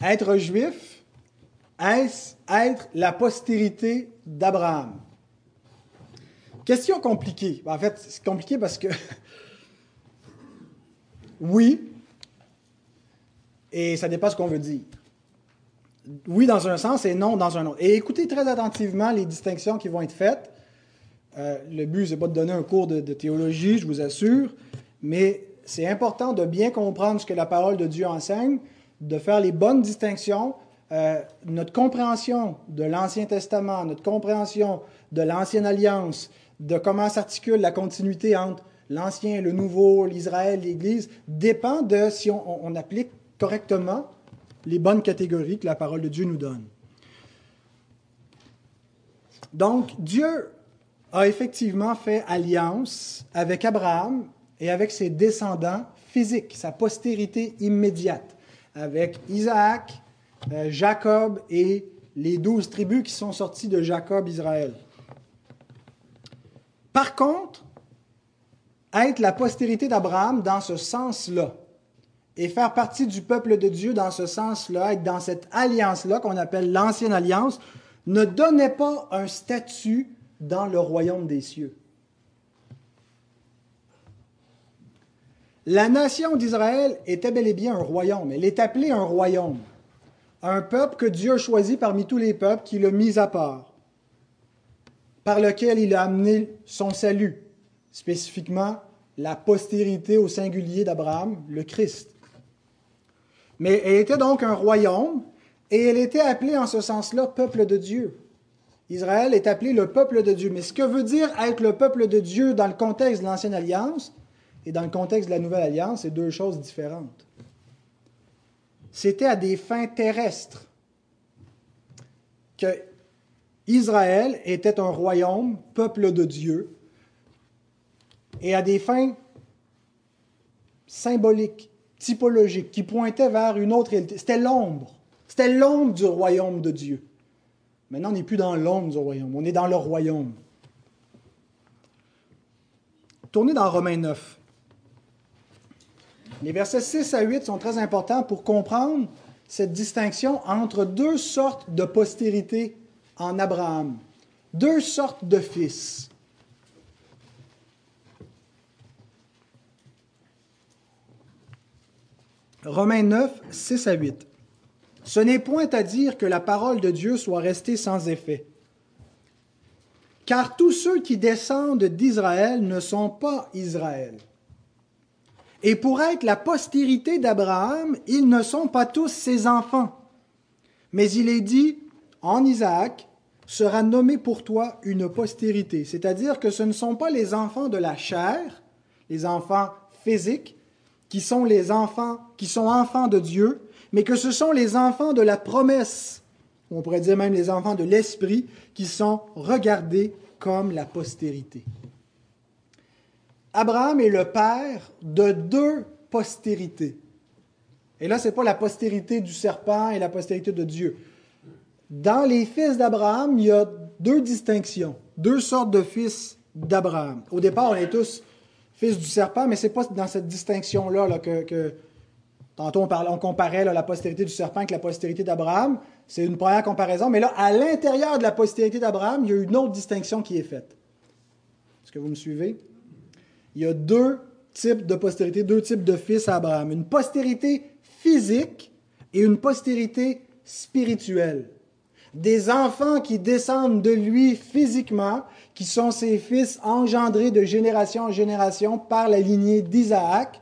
Être juif, est-ce être la postérité d'Abraham? Question compliquée. En fait, c'est compliqué parce que oui, et ça dépend ce qu'on veut dire. Oui dans un sens et non dans un autre. Et écoutez très attentivement les distinctions qui vont être faites. Euh, le but, ce n'est pas de donner un cours de, théologie, je vous assure, mais c'est important de bien comprendre ce que la parole de Dieu enseigne, de faire les bonnes distinctions. Euh, notre compréhension de l'Ancien Testament, notre compréhension de l'Ancienne Alliance, de comment s'articule la continuité entre l'Ancien, le Nouveau, l'Israël, l'Église, dépend de si on, applique correctement les bonnes catégories que la parole de Dieu nous donne. Donc, Dieu a effectivement fait alliance avec Abraham et avec ses descendants physiques, sa postérité immédiate, avec Isaac, euh, Jacob et les douze tribus qui sont sorties de Jacob, Israël. Par contre, être la postérité d'Abraham dans ce sens-là et faire partie du peuple de Dieu dans ce sens-là, être dans cette alliance-là qu'on appelle l'ancienne alliance, ne donnait pas un statut dans le royaume des cieux. La nation d'Israël était bel et bien un royaume. Elle est appelée un royaume. Un peuple que Dieu a choisi parmi tous les peuples, qu'il a mis à part, par lequel il a amené son salut, spécifiquement la postérité au singulier d'Abraham, le Christ. Mais elle était donc un royaume et elle était appelée en ce sens-là peuple de Dieu. Israël est appelé le peuple de Dieu. Mais ce que veut dire être le peuple de Dieu dans le contexte de l'Ancienne Alliance et dans le contexte de la Nouvelle Alliance, c'est deux choses différentes. C'était à des fins terrestres que Israël était un royaume, peuple de Dieu, et à des fins symboliques, typologiques, qui pointaient vers une autre réalité. C'était l'ombre. C'était l'ombre du royaume de Dieu. Maintenant, on n'est plus dans l'ombre du royaume, on est dans le royaume. Tournez dans Romains 9. Les versets 6 à 8 sont très importants pour comprendre cette distinction entre deux sortes de postérité en Abraham, deux sortes de fils. Romains 9, 6 à 8. Ce n'est point à dire que la parole de Dieu soit restée sans effet. Car tous ceux qui descendent d'Israël ne sont pas Israël. Et pour être la postérité d'Abraham, ils ne sont pas tous ses enfants. Mais il est dit, en Isaac, sera nommé pour toi une postérité. C'est-à-dire que ce ne sont pas les enfants de la chair, les enfants physiques, qui sont les enfants, qui sont enfants de Dieu, mais que ce sont les enfants de la promesse, on pourrait dire même les enfants de l'esprit, qui sont regardés comme la postérité. Abraham est le père de deux postérités. Et là, ce n'est pas la postérité du serpent et la postérité de Dieu. Dans les fils d'Abraham, il y a deux distinctions, deux sortes de fils d'Abraham. Au départ, on est tous fils du serpent, mais ce n'est pas dans cette distinction-là que, Tantôt, on, on comparait la postérité du serpent avec la postérité d'Abraham. C'est une première comparaison. Mais là, à l'intérieur de la postérité d'Abraham, il y a une autre distinction qui est faite. Est-ce que vous me suivez? Il y a deux types de postérité, deux types de fils à Abraham. Une postérité physique et une postérité spirituelle. Des enfants qui descendent de lui physiquement, qui sont ses fils engendrés de génération en génération par la lignée d'Isaac,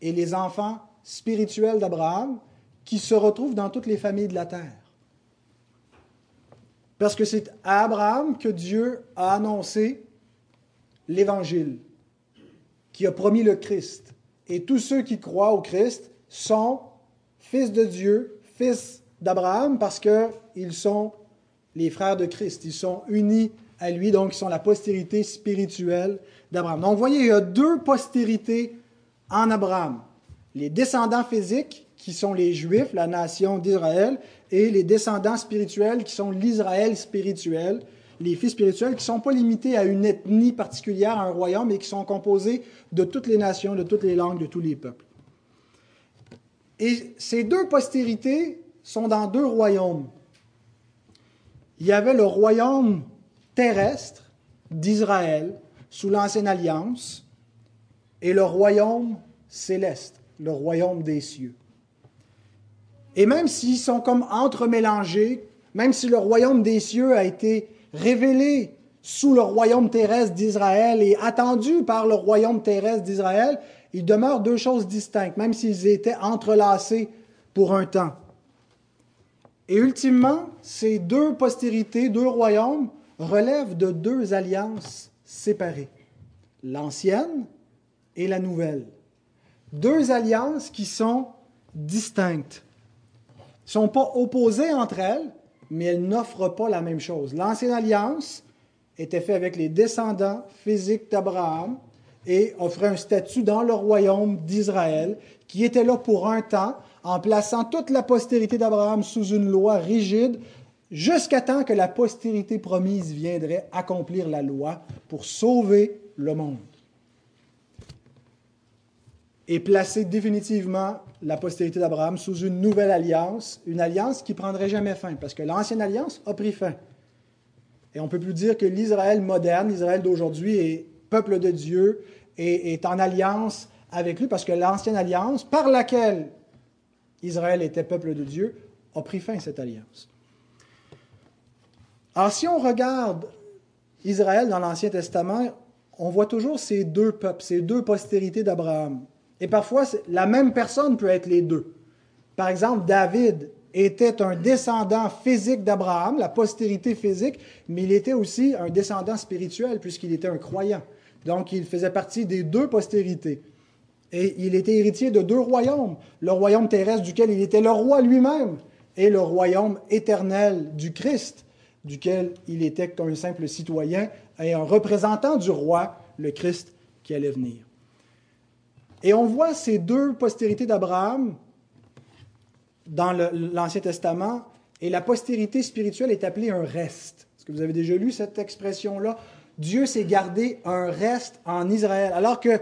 et les enfants spirituels d'Abraham qui se retrouvent dans toutes les familles de la terre. Parce que c'est à Abraham que Dieu a annoncé l'Évangile, qui a promis le Christ. Et tous ceux qui croient au Christ sont fils de Dieu, fils d'Abraham, parce qu'ils sont les frères de Christ. Ils sont unis à lui, donc ils sont la postérité spirituelle d'Abraham. Donc, vous voyez, il y a deux postérités en Abraham. Les descendants physiques, qui sont les Juifs, la nation d'Israël, et les descendants spirituels, qui sont l'Israël spirituel, les fils spirituels, qui ne sont pas limités à une ethnie particulière, à un royaume, mais qui sont composés de toutes les nations, de toutes les langues, de tous les peuples. Et ces deux postérités sont dans deux royaumes. Il y avait le royaume terrestre d'Israël sous l'Ancienne Alliance, et le royaume céleste, le royaume des cieux. Et même s'ils sont comme entremélangés, même si le royaume des cieux a été révélé sous le royaume terrestre d'Israël et attendu par le royaume terrestre d'Israël, il demeure deux choses distinctes, même s'ils étaient entrelacés pour un temps. Et ultimement, ces deux postérités, deux royaumes, relèvent de deux alliances séparées. L'ancienne et la nouvelle. Deux alliances qui sont distinctes. ne sont pas opposées entre elles, mais elles n'offrent pas la même chose. L'ancienne alliance était faite avec les descendants physiques d'Abraham et offrait un statut dans le royaume d'Israël qui était là pour un temps en plaçant toute la postérité d'Abraham sous une loi rigide jusqu'à temps que la postérité promise viendrait accomplir la loi pour sauver le monde et placer définitivement la postérité d'Abraham sous une nouvelle alliance, une alliance qui prendrait jamais fin, parce que l'ancienne alliance a pris fin. Et on ne peut plus dire que l'Israël moderne, l'Israël d'aujourd'hui, est peuple de Dieu et est en alliance avec lui parce que l'ancienne alliance, par laquelle Israël était peuple de Dieu, a pris fin cette alliance. Alors si on regarde Israël dans l'Ancien Testament, on voit toujours ces deux peuples, ces deux postérités d'Abraham. Et parfois, la même personne peut être les deux. Par exemple, David était un descendant physique d'Abraham, la postérité physique, mais il était aussi un descendant spirituel puisqu'il était un croyant. Donc, il faisait partie des deux postérités. Et il était héritier de deux royaumes, le royaume terrestre duquel il était le roi lui-même et le royaume éternel du Christ, duquel il était qu'un simple citoyen et un représentant du roi, le Christ qui allait venir. Et on voit ces deux postérités d'Abraham dans l'Ancien Testament, et la postérité spirituelle est appelée un reste. Est-ce que vous avez déjà lu cette expression-là? Dieu s'est gardé un reste en Israël. Alors que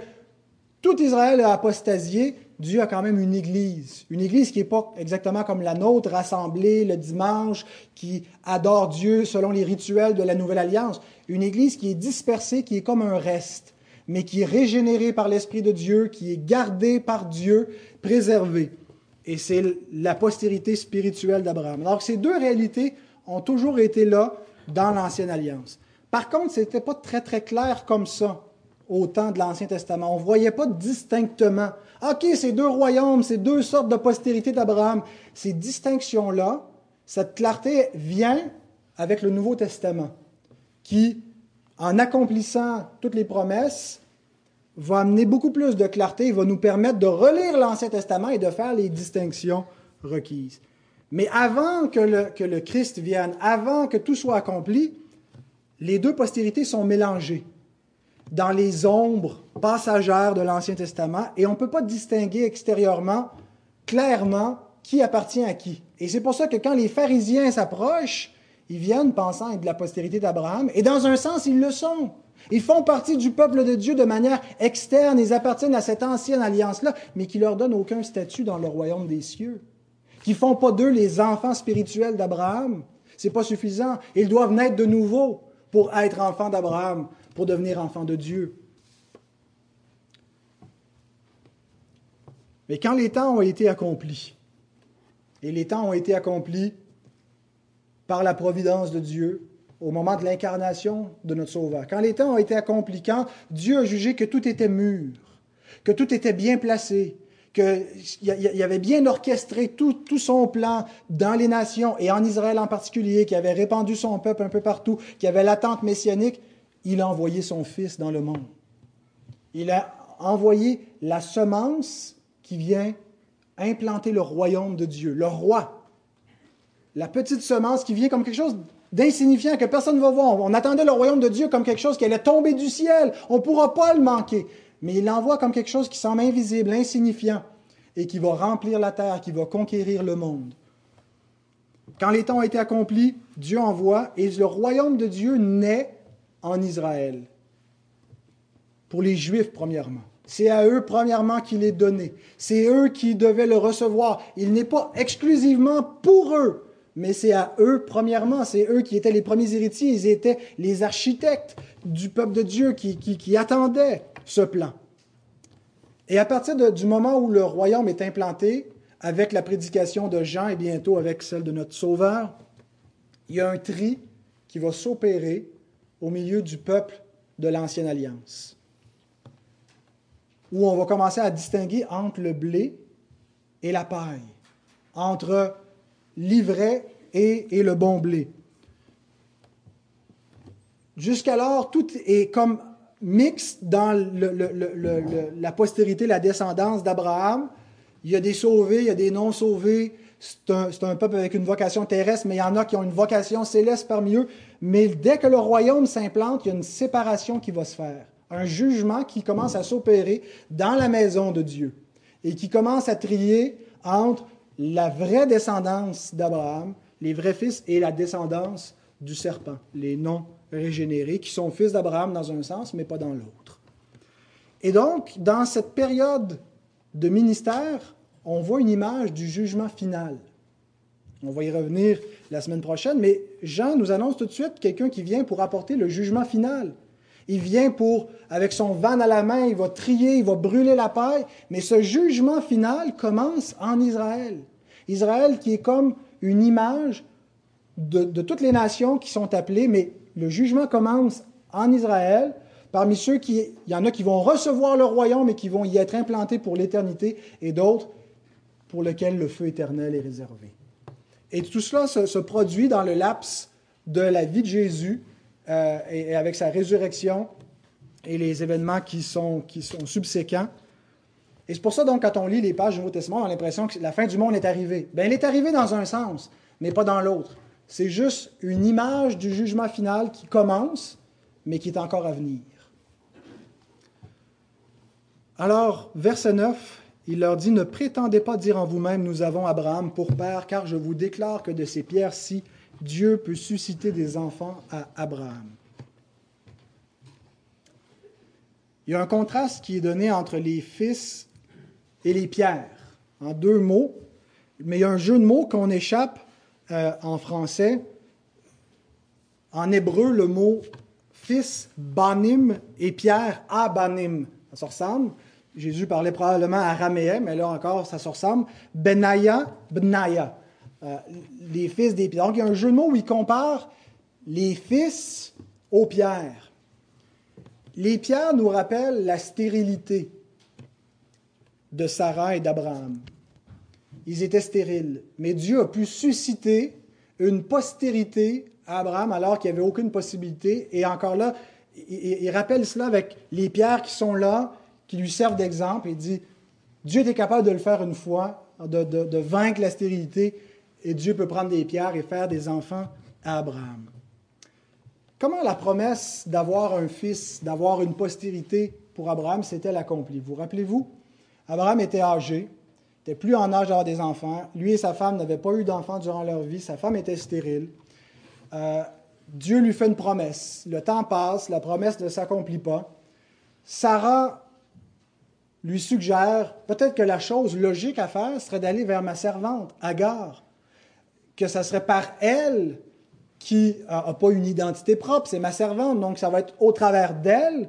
tout Israël a apostasié, Dieu a quand même une église. Une église qui n'est pas exactement comme la nôtre, rassemblée le dimanche, qui adore Dieu selon les rituels de la Nouvelle Alliance. Une église qui est dispersée, qui est comme un reste, mais qui est régénérée par l'Esprit de Dieu, qui est gardée par Dieu, préservée. Et c'est la postérité spirituelle d'Abraham. Alors ces deux réalités ont toujours été là dans l'Ancienne Alliance. Par contre, ce n'était pas très très clair comme ça au temps de l'Ancien Testament. On ne voyait pas distinctement. OK, ces deux royaumes, ces deux sortes de postérité d'Abraham, ces distinctions-là, cette clarté vient avec le Nouveau Testament, qui, en accomplissant toutes les promesses, va amener beaucoup plus de clarté, va nous permettre de relire l'Ancien Testament et de faire les distinctions requises. Mais avant que que le Christ vienne, avant que tout soit accompli, les deux postérités sont mélangées dans les ombres passagères de l'Ancien Testament et on ne peut pas distinguer extérieurement clairement qui appartient à qui. Et c'est pour ça que quand les pharisiens s'approchent, ils viennent pensant être de la postérité d'Abraham, et dans un sens, ils le sont. Ils font partie du peuple de Dieu de manière externe, ils appartiennent à cette ancienne alliance-là, mais qui leur donne aucun statut dans le royaume des cieux, qui font pas d'eux les enfants spirituels d'Abraham. C'est pas suffisant. Ils doivent naître de nouveau pour être enfants d'Abraham, pour devenir enfants de Dieu. Mais quand les temps ont été accomplis, et les temps ont été accomplis par la providence de Dieu au moment de l'incarnation de notre Sauveur, quand les temps ont été accomplis, quand Dieu a jugé que tout était mûr, que tout était bien placé, qu'il avait bien orchestré tout, tout, son plan dans les nations et en Israël en particulier, qui avait répandu son peuple un peu partout, qui avait l'attente messianique, il a envoyé son Fils dans le monde. Il a envoyé la semence qui vient implanter le royaume de Dieu, le roi. La petite semence qui vient comme quelque chose d'insignifiant que personne ne va voir. On attendait le royaume de Dieu comme quelque chose qui allait tomber du ciel. On ne pourra pas le manquer mais il l'envoie comme quelque chose qui semble invisible, insignifiant, et qui va remplir la terre, qui va conquérir le monde. Quand les temps ont été accomplis, Dieu envoie, et le royaume de Dieu naît en Israël. Pour les Juifs, premièrement. C'est à eux, premièrement, qu'il est donné. C'est eux qui devaient le recevoir. Il n'est pas exclusivement pour eux, mais c'est à eux, premièrement. C'est eux qui étaient les premiers héritiers. Ils étaient les architectes du peuple de Dieu qui, qui attendaient ce plan. Et à partir du moment où le royaume est implanté, avec la prédication de Jean et bientôt avec celle de notre Sauveur, il y a un tri qui va s'opérer au milieu du peuple de l'Ancienne Alliance, où on va commencer à distinguer entre le blé et la paille, entre l'ivraie et, le bon blé. Jusqu'alors, tout est comme mixte dans la postérité, la descendance d'Abraham. Il y a des sauvés, il y a des non-sauvés. C'est un, peuple avec une vocation terrestre, mais il y en a qui ont une vocation céleste parmi eux. Mais dès que le royaume s'implante, il y a une séparation qui va se faire. Un jugement qui commence à s'opérer dans la maison de Dieu et qui commence à trier entre la vraie descendance d'Abraham, les vrais fils, et la descendance du serpent, les non régénérés, qui sont fils d'Abraham dans un sens, mais pas dans l'autre. Et donc, dans cette période de ministère, on voit une image du jugement final. On va y revenir la semaine prochaine, mais Jean nous annonce tout de suite quelqu'un qui vient pour apporter le jugement final. Il vient pour, avec son van à la main, il va trier, il va brûler la paille, mais ce jugement final commence en Israël. Israël qui est comme une image de, de toutes les nations qui sont appelées, mais le jugement commence en Israël. Parmi ceux qui, il y en a qui vont recevoir le royaume et qui vont y être implantés pour l'éternité, et d'autres pour lesquels le feu éternel est réservé. Et tout cela se, produit dans le laps de la vie de Jésus euh, et, avec sa résurrection et les événements qui sont, qui sont subséquents. Et c'est pour ça, donc, quand on lit les pages du Nouveau Testament, on a l'impression que la fin du monde est arrivée. Bien, elle est arrivée dans un sens, mais pas dans l'autre. C'est juste une image du jugement final qui commence, mais qui est encore à venir. Alors, verset 9, il leur dit, Ne prétendez pas dire en vous-même, nous avons Abraham pour père, car je vous déclare que de ces pierres-ci, Dieu peut susciter des enfants à Abraham. Il y a un contraste qui est donné entre les fils et les pierres, en deux mots, mais il y a un jeu de mots qu'on échappe euh, en français. En hébreu, le mot fils, banim, et pierre, abanim. Ça se ressemble. Jésus parlait probablement araméen, mais là encore, ça se ressemble. Benaya, Benaya, euh, les fils des pierres. Donc, il y a un jeu de mots où il compare les fils aux pierres. Les pierres nous rappellent la stérilité de Sarah et d'Abraham. Ils étaient stériles, mais Dieu a pu susciter une postérité à Abraham alors qu'il n'y avait aucune possibilité. Et encore là, il rappelle cela avec les pierres qui sont là, qui lui servent d'exemple et dit, Dieu était capable de le faire une fois, de, vaincre la stérilité, et Dieu peut prendre des pierres et faire des enfants à Abraham. Comment la promesse d'avoir un fils, d'avoir une postérité pour Abraham s'est-elle accomplie? Vous rappelez-vous? Abraham était âgé, n'était plus en âge d'avoir des enfants. Lui et sa femme n'avaient pas eu d'enfants durant leur vie. Sa femme était stérile. Euh, Dieu lui fait une promesse. Le temps passe, la promesse ne s'accomplit pas. Sarah lui suggère peut-être que la chose logique à faire serait d'aller vers ma servante, Agar, que ça serait par elle qui n'a pas une identité propre, c'est ma servante, donc ça va être au travers d'elle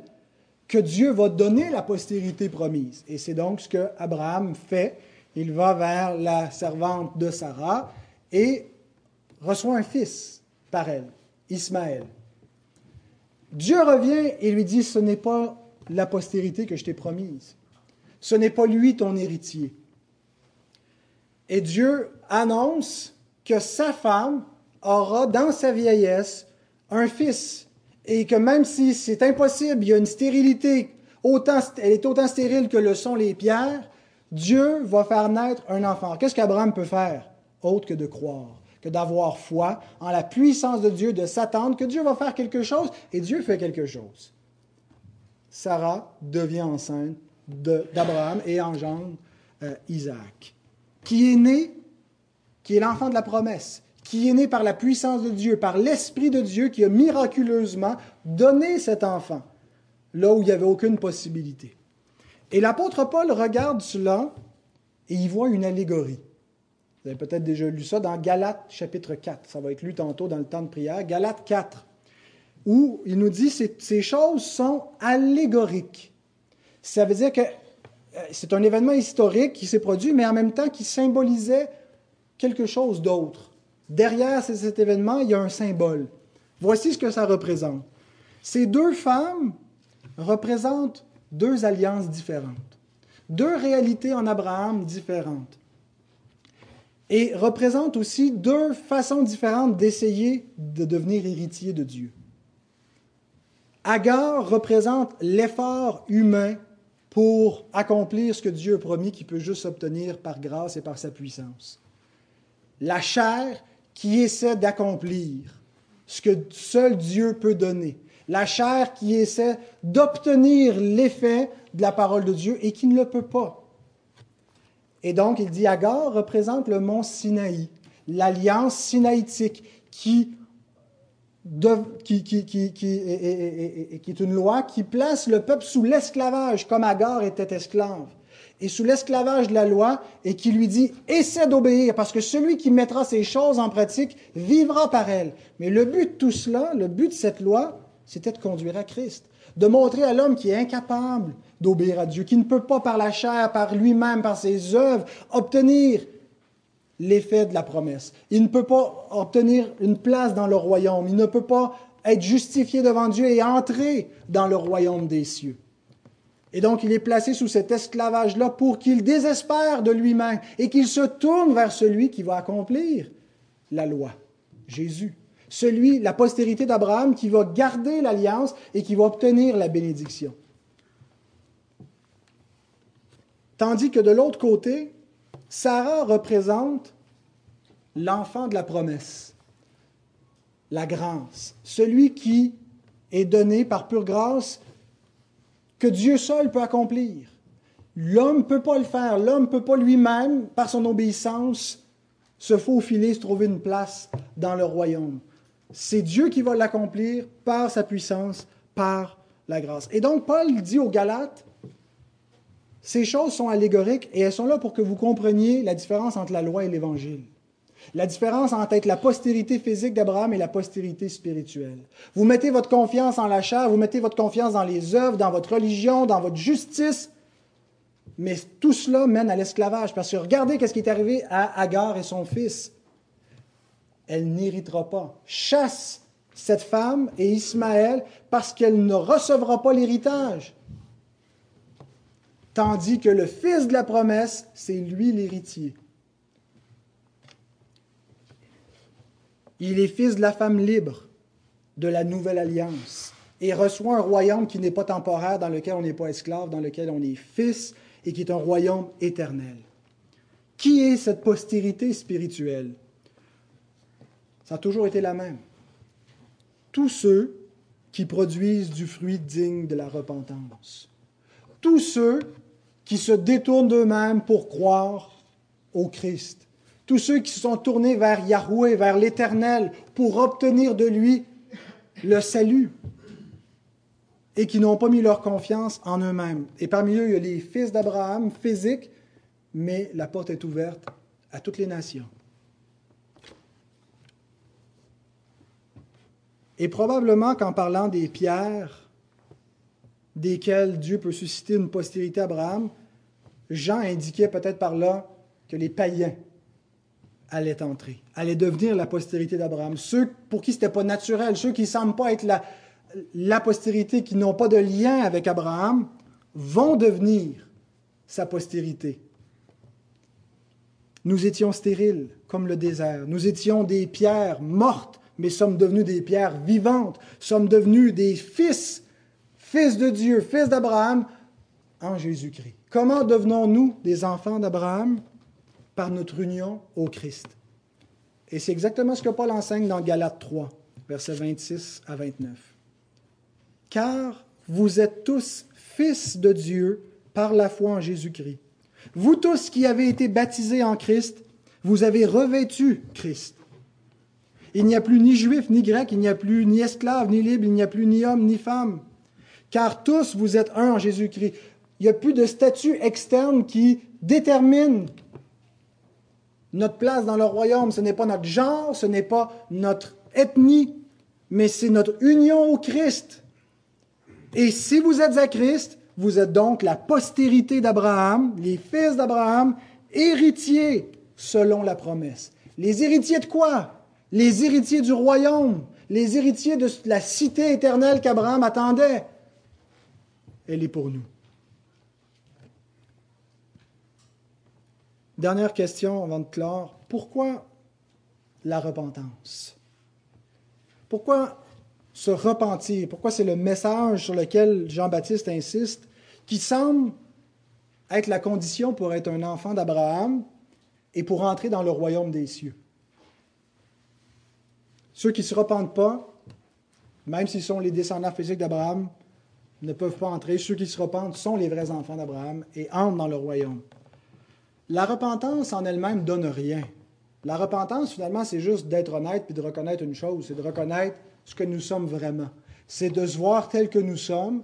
que Dieu va donner la postérité promise. Et c'est donc ce que Abraham fait. Il va vers la servante de Sarah et reçoit un fils par elle, Ismaël. Dieu revient et lui dit, ce n'est pas la postérité que je t'ai promise. Ce n'est pas lui ton héritier. Et Dieu annonce que sa femme aura dans sa vieillesse un fils. Et que même si c'est impossible, il y a une stérilité, autant, elle est autant stérile que le sont les pierres, Dieu va faire naître un enfant. Qu'est-ce qu'Abraham peut faire autre que de croire, que d'avoir foi en la puissance de Dieu, de s'attendre que Dieu va faire quelque chose, et Dieu fait quelque chose. Sarah devient enceinte d'Abraham et engendre euh, Isaac, qui est né, qui est l'enfant de la promesse, qui est né par la puissance de Dieu, par l'Esprit de Dieu qui a miraculeusement donné cet enfant, là où il n'y avait aucune possibilité. Et l'apôtre Paul regarde cela et il voit une allégorie. Vous avez peut-être déjà lu ça dans Galates chapitre 4. Ça va être lu tantôt dans le temps de prière. Galates 4, où il nous dit que ces choses sont allégoriques. Ça veut dire que euh, c'est un événement historique qui s'est produit, mais en même temps qui symbolisait quelque chose d'autre. Derrière cet événement, il y a un symbole. Voici ce que ça représente. Ces deux femmes représentent deux alliances différentes, deux réalités en Abraham différentes, et représentent aussi deux façons différentes d'essayer de devenir héritier de Dieu. Agar représente l'effort humain pour accomplir ce que Dieu a promis qui peut juste s'obtenir par grâce et par sa puissance. La chair qui essaie d'accomplir ce que seul Dieu peut donner. La chair qui essaie d'obtenir l'effet de la parole de Dieu et qui ne le peut pas. Et donc, il dit Agar représente le mont Sinaï, l'alliance sinaïtique qui qui, qui, qui, qui, est une loi qui place le peuple sous l'esclavage, comme Agar était esclave, et sous l'esclavage de la loi, et qui lui dit, essaie d'obéir, parce que celui qui mettra ces choses en pratique vivra par elles. Mais le but de tout cela, le but de cette loi, c'était de conduire à Christ, de montrer à l'homme qui est incapable d'obéir à Dieu, qui ne peut pas par la chair, par lui-même, par ses œuvres, obtenir l'effet de la promesse. Il ne peut pas obtenir une place dans le royaume, il ne peut pas être justifié devant Dieu et entrer dans le royaume des cieux. Et donc il est placé sous cet esclavage-là pour qu'il désespère de lui-même et qu'il se tourne vers celui qui va accomplir la loi, Jésus. Celui, la postérité d'Abraham, qui va garder l'alliance et qui va obtenir la bénédiction. Tandis que de l'autre côté, Sarah représente l'enfant de la promesse, la grâce, celui qui est donné par pure grâce que Dieu seul peut accomplir. L'homme ne peut pas le faire, l'homme ne peut pas lui-même, par son obéissance, se faufiler, se trouver une place dans le royaume. C'est Dieu qui va l'accomplir par sa puissance, par la grâce. Et donc Paul dit aux Galates, ces choses sont allégoriques et elles sont là pour que vous compreniez la différence entre la loi et l'Évangile. La différence entre être la postérité physique d'Abraham et la postérité spirituelle. Vous mettez votre confiance en la chair, vous mettez votre confiance dans les œuvres, dans votre religion, dans votre justice, mais tout cela mène à l'esclavage. Parce que regardez ce qui est arrivé à Agar et son fils. Elle n'héritera pas. Chasse cette femme et Ismaël parce qu'elle ne recevra pas l'héritage. Tandis que le fils de la promesse, c'est lui l'héritier. Il est fils de la femme libre de la nouvelle alliance et reçoit un royaume qui n'est pas temporaire, dans lequel on n'est pas esclave, dans lequel on est fils et qui est un royaume éternel. Qui est cette postérité spirituelle? Ça a toujours été la même. Tous ceux qui produisent du fruit digne de la repentance. Tous ceux qui se détournent d'eux-mêmes pour croire au Christ tous ceux qui se sont tournés vers Yahweh, vers l'Éternel, pour obtenir de lui le salut, et qui n'ont pas mis leur confiance en eux-mêmes. Et parmi eux, il y a les fils d'Abraham physiques, mais la porte est ouverte à toutes les nations. Et probablement qu'en parlant des pierres desquelles Dieu peut susciter une postérité à Abraham, Jean indiquait peut-être par là que les païens allait entrer, allait devenir la postérité d'Abraham. Ceux pour qui ce n'était pas naturel, ceux qui ne semblent pas être la, la postérité, qui n'ont pas de lien avec Abraham, vont devenir sa postérité. Nous étions stériles comme le désert. Nous étions des pierres mortes, mais sommes devenus des pierres vivantes. Sommes devenus des fils, fils de Dieu, fils d'Abraham en Jésus-Christ. Comment devenons-nous des enfants d'Abraham? Par notre union au Christ. Et c'est exactement ce que Paul enseigne dans Galates 3, versets 26 à 29. Car vous êtes tous fils de Dieu par la foi en Jésus-Christ. Vous tous qui avez été baptisés en Christ, vous avez revêtu Christ. Il n'y a plus ni juif ni grec, il n'y a plus ni esclave ni libre, il n'y a plus ni homme ni femme. Car tous vous êtes un en Jésus-Christ. Il n'y a plus de statut externe qui détermine notre place dans le royaume, ce n'est pas notre genre, ce n'est pas notre ethnie, mais c'est notre union au Christ. Et si vous êtes à Christ, vous êtes donc la postérité d'Abraham, les fils d'Abraham, héritiers selon la promesse. Les héritiers de quoi? Les héritiers du royaume, les héritiers de la cité éternelle qu'Abraham attendait. Elle est pour nous. Dernière question avant de clore. Pourquoi la repentance? Pourquoi se repentir? Pourquoi c'est le message sur lequel Jean-Baptiste insiste, qui semble être la condition pour être un enfant d'Abraham et pour entrer dans le royaume des cieux? Ceux qui ne se repentent pas, même s'ils sont les descendants physiques d'Abraham, ne peuvent pas entrer. Ceux qui se repentent sont les vrais enfants d'Abraham et entrent dans le royaume. La repentance en elle-même donne rien. La repentance, finalement, c'est juste d'être honnête puis de reconnaître une chose, c'est de reconnaître ce que nous sommes vraiment. C'est de se voir tel que nous sommes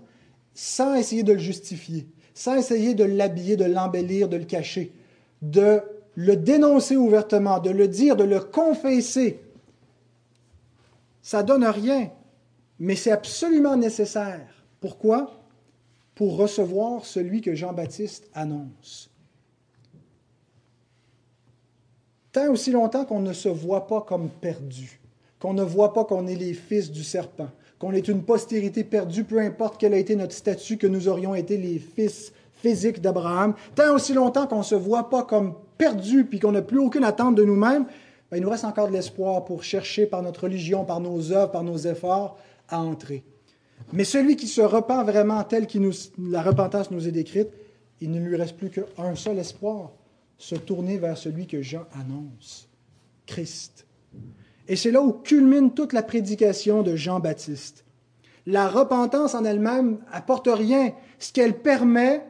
sans essayer de le justifier, sans essayer de l'habiller, de l'embellir, de le cacher, de le dénoncer ouvertement, de le dire, de le confesser. Ça donne rien. Mais c'est absolument nécessaire. Pourquoi? Pour recevoir celui que Jean-Baptiste annonce. Tant aussi longtemps qu'on ne se voit pas comme perdu, qu'on ne voit pas qu'on est les fils du serpent, qu'on est une postérité perdue, peu importe quel a été notre statut, que nous aurions été les fils physiques d'Abraham, tant aussi longtemps qu'on ne se voit pas comme perdu puis qu'on n'a plus aucune attente de nous-mêmes, ben, il nous reste encore de l'espoir pour chercher par notre religion, par nos œuvres, par nos efforts à entrer. Mais celui qui se repent vraiment tel que la repentance nous est décrite, il ne lui reste plus qu'un seul espoir, se tourner vers celui que Jean annonce, Christ. Et c'est là où culmine toute la prédication de Jean-Baptiste. La repentance en elle-même apporte rien. Ce qu'elle permet,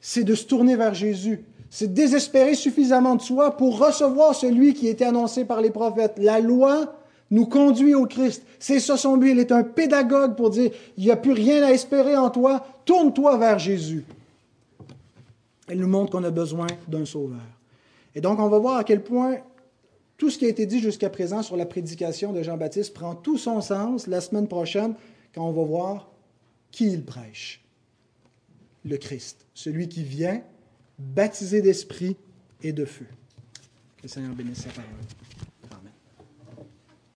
c'est de se tourner vers Jésus. C'est désespérer suffisamment de soi pour recevoir celui qui était annoncé par les prophètes. La loi nous conduit au Christ. C'est ça son but. Il est un pédagogue pour dire, il n'y a plus rien à espérer en toi, tourne-toi vers Jésus. Elle nous montre qu'on a besoin d'un sauveur. Et donc, on va voir à quel point tout ce qui a été dit jusqu'à présent sur la prédication de Jean-Baptiste prend tout son sens la semaine prochaine quand on va voir qui il prêche. Le Christ, celui qui vient baptisé d'esprit et de feu. Que le Seigneur bénisse sa parole.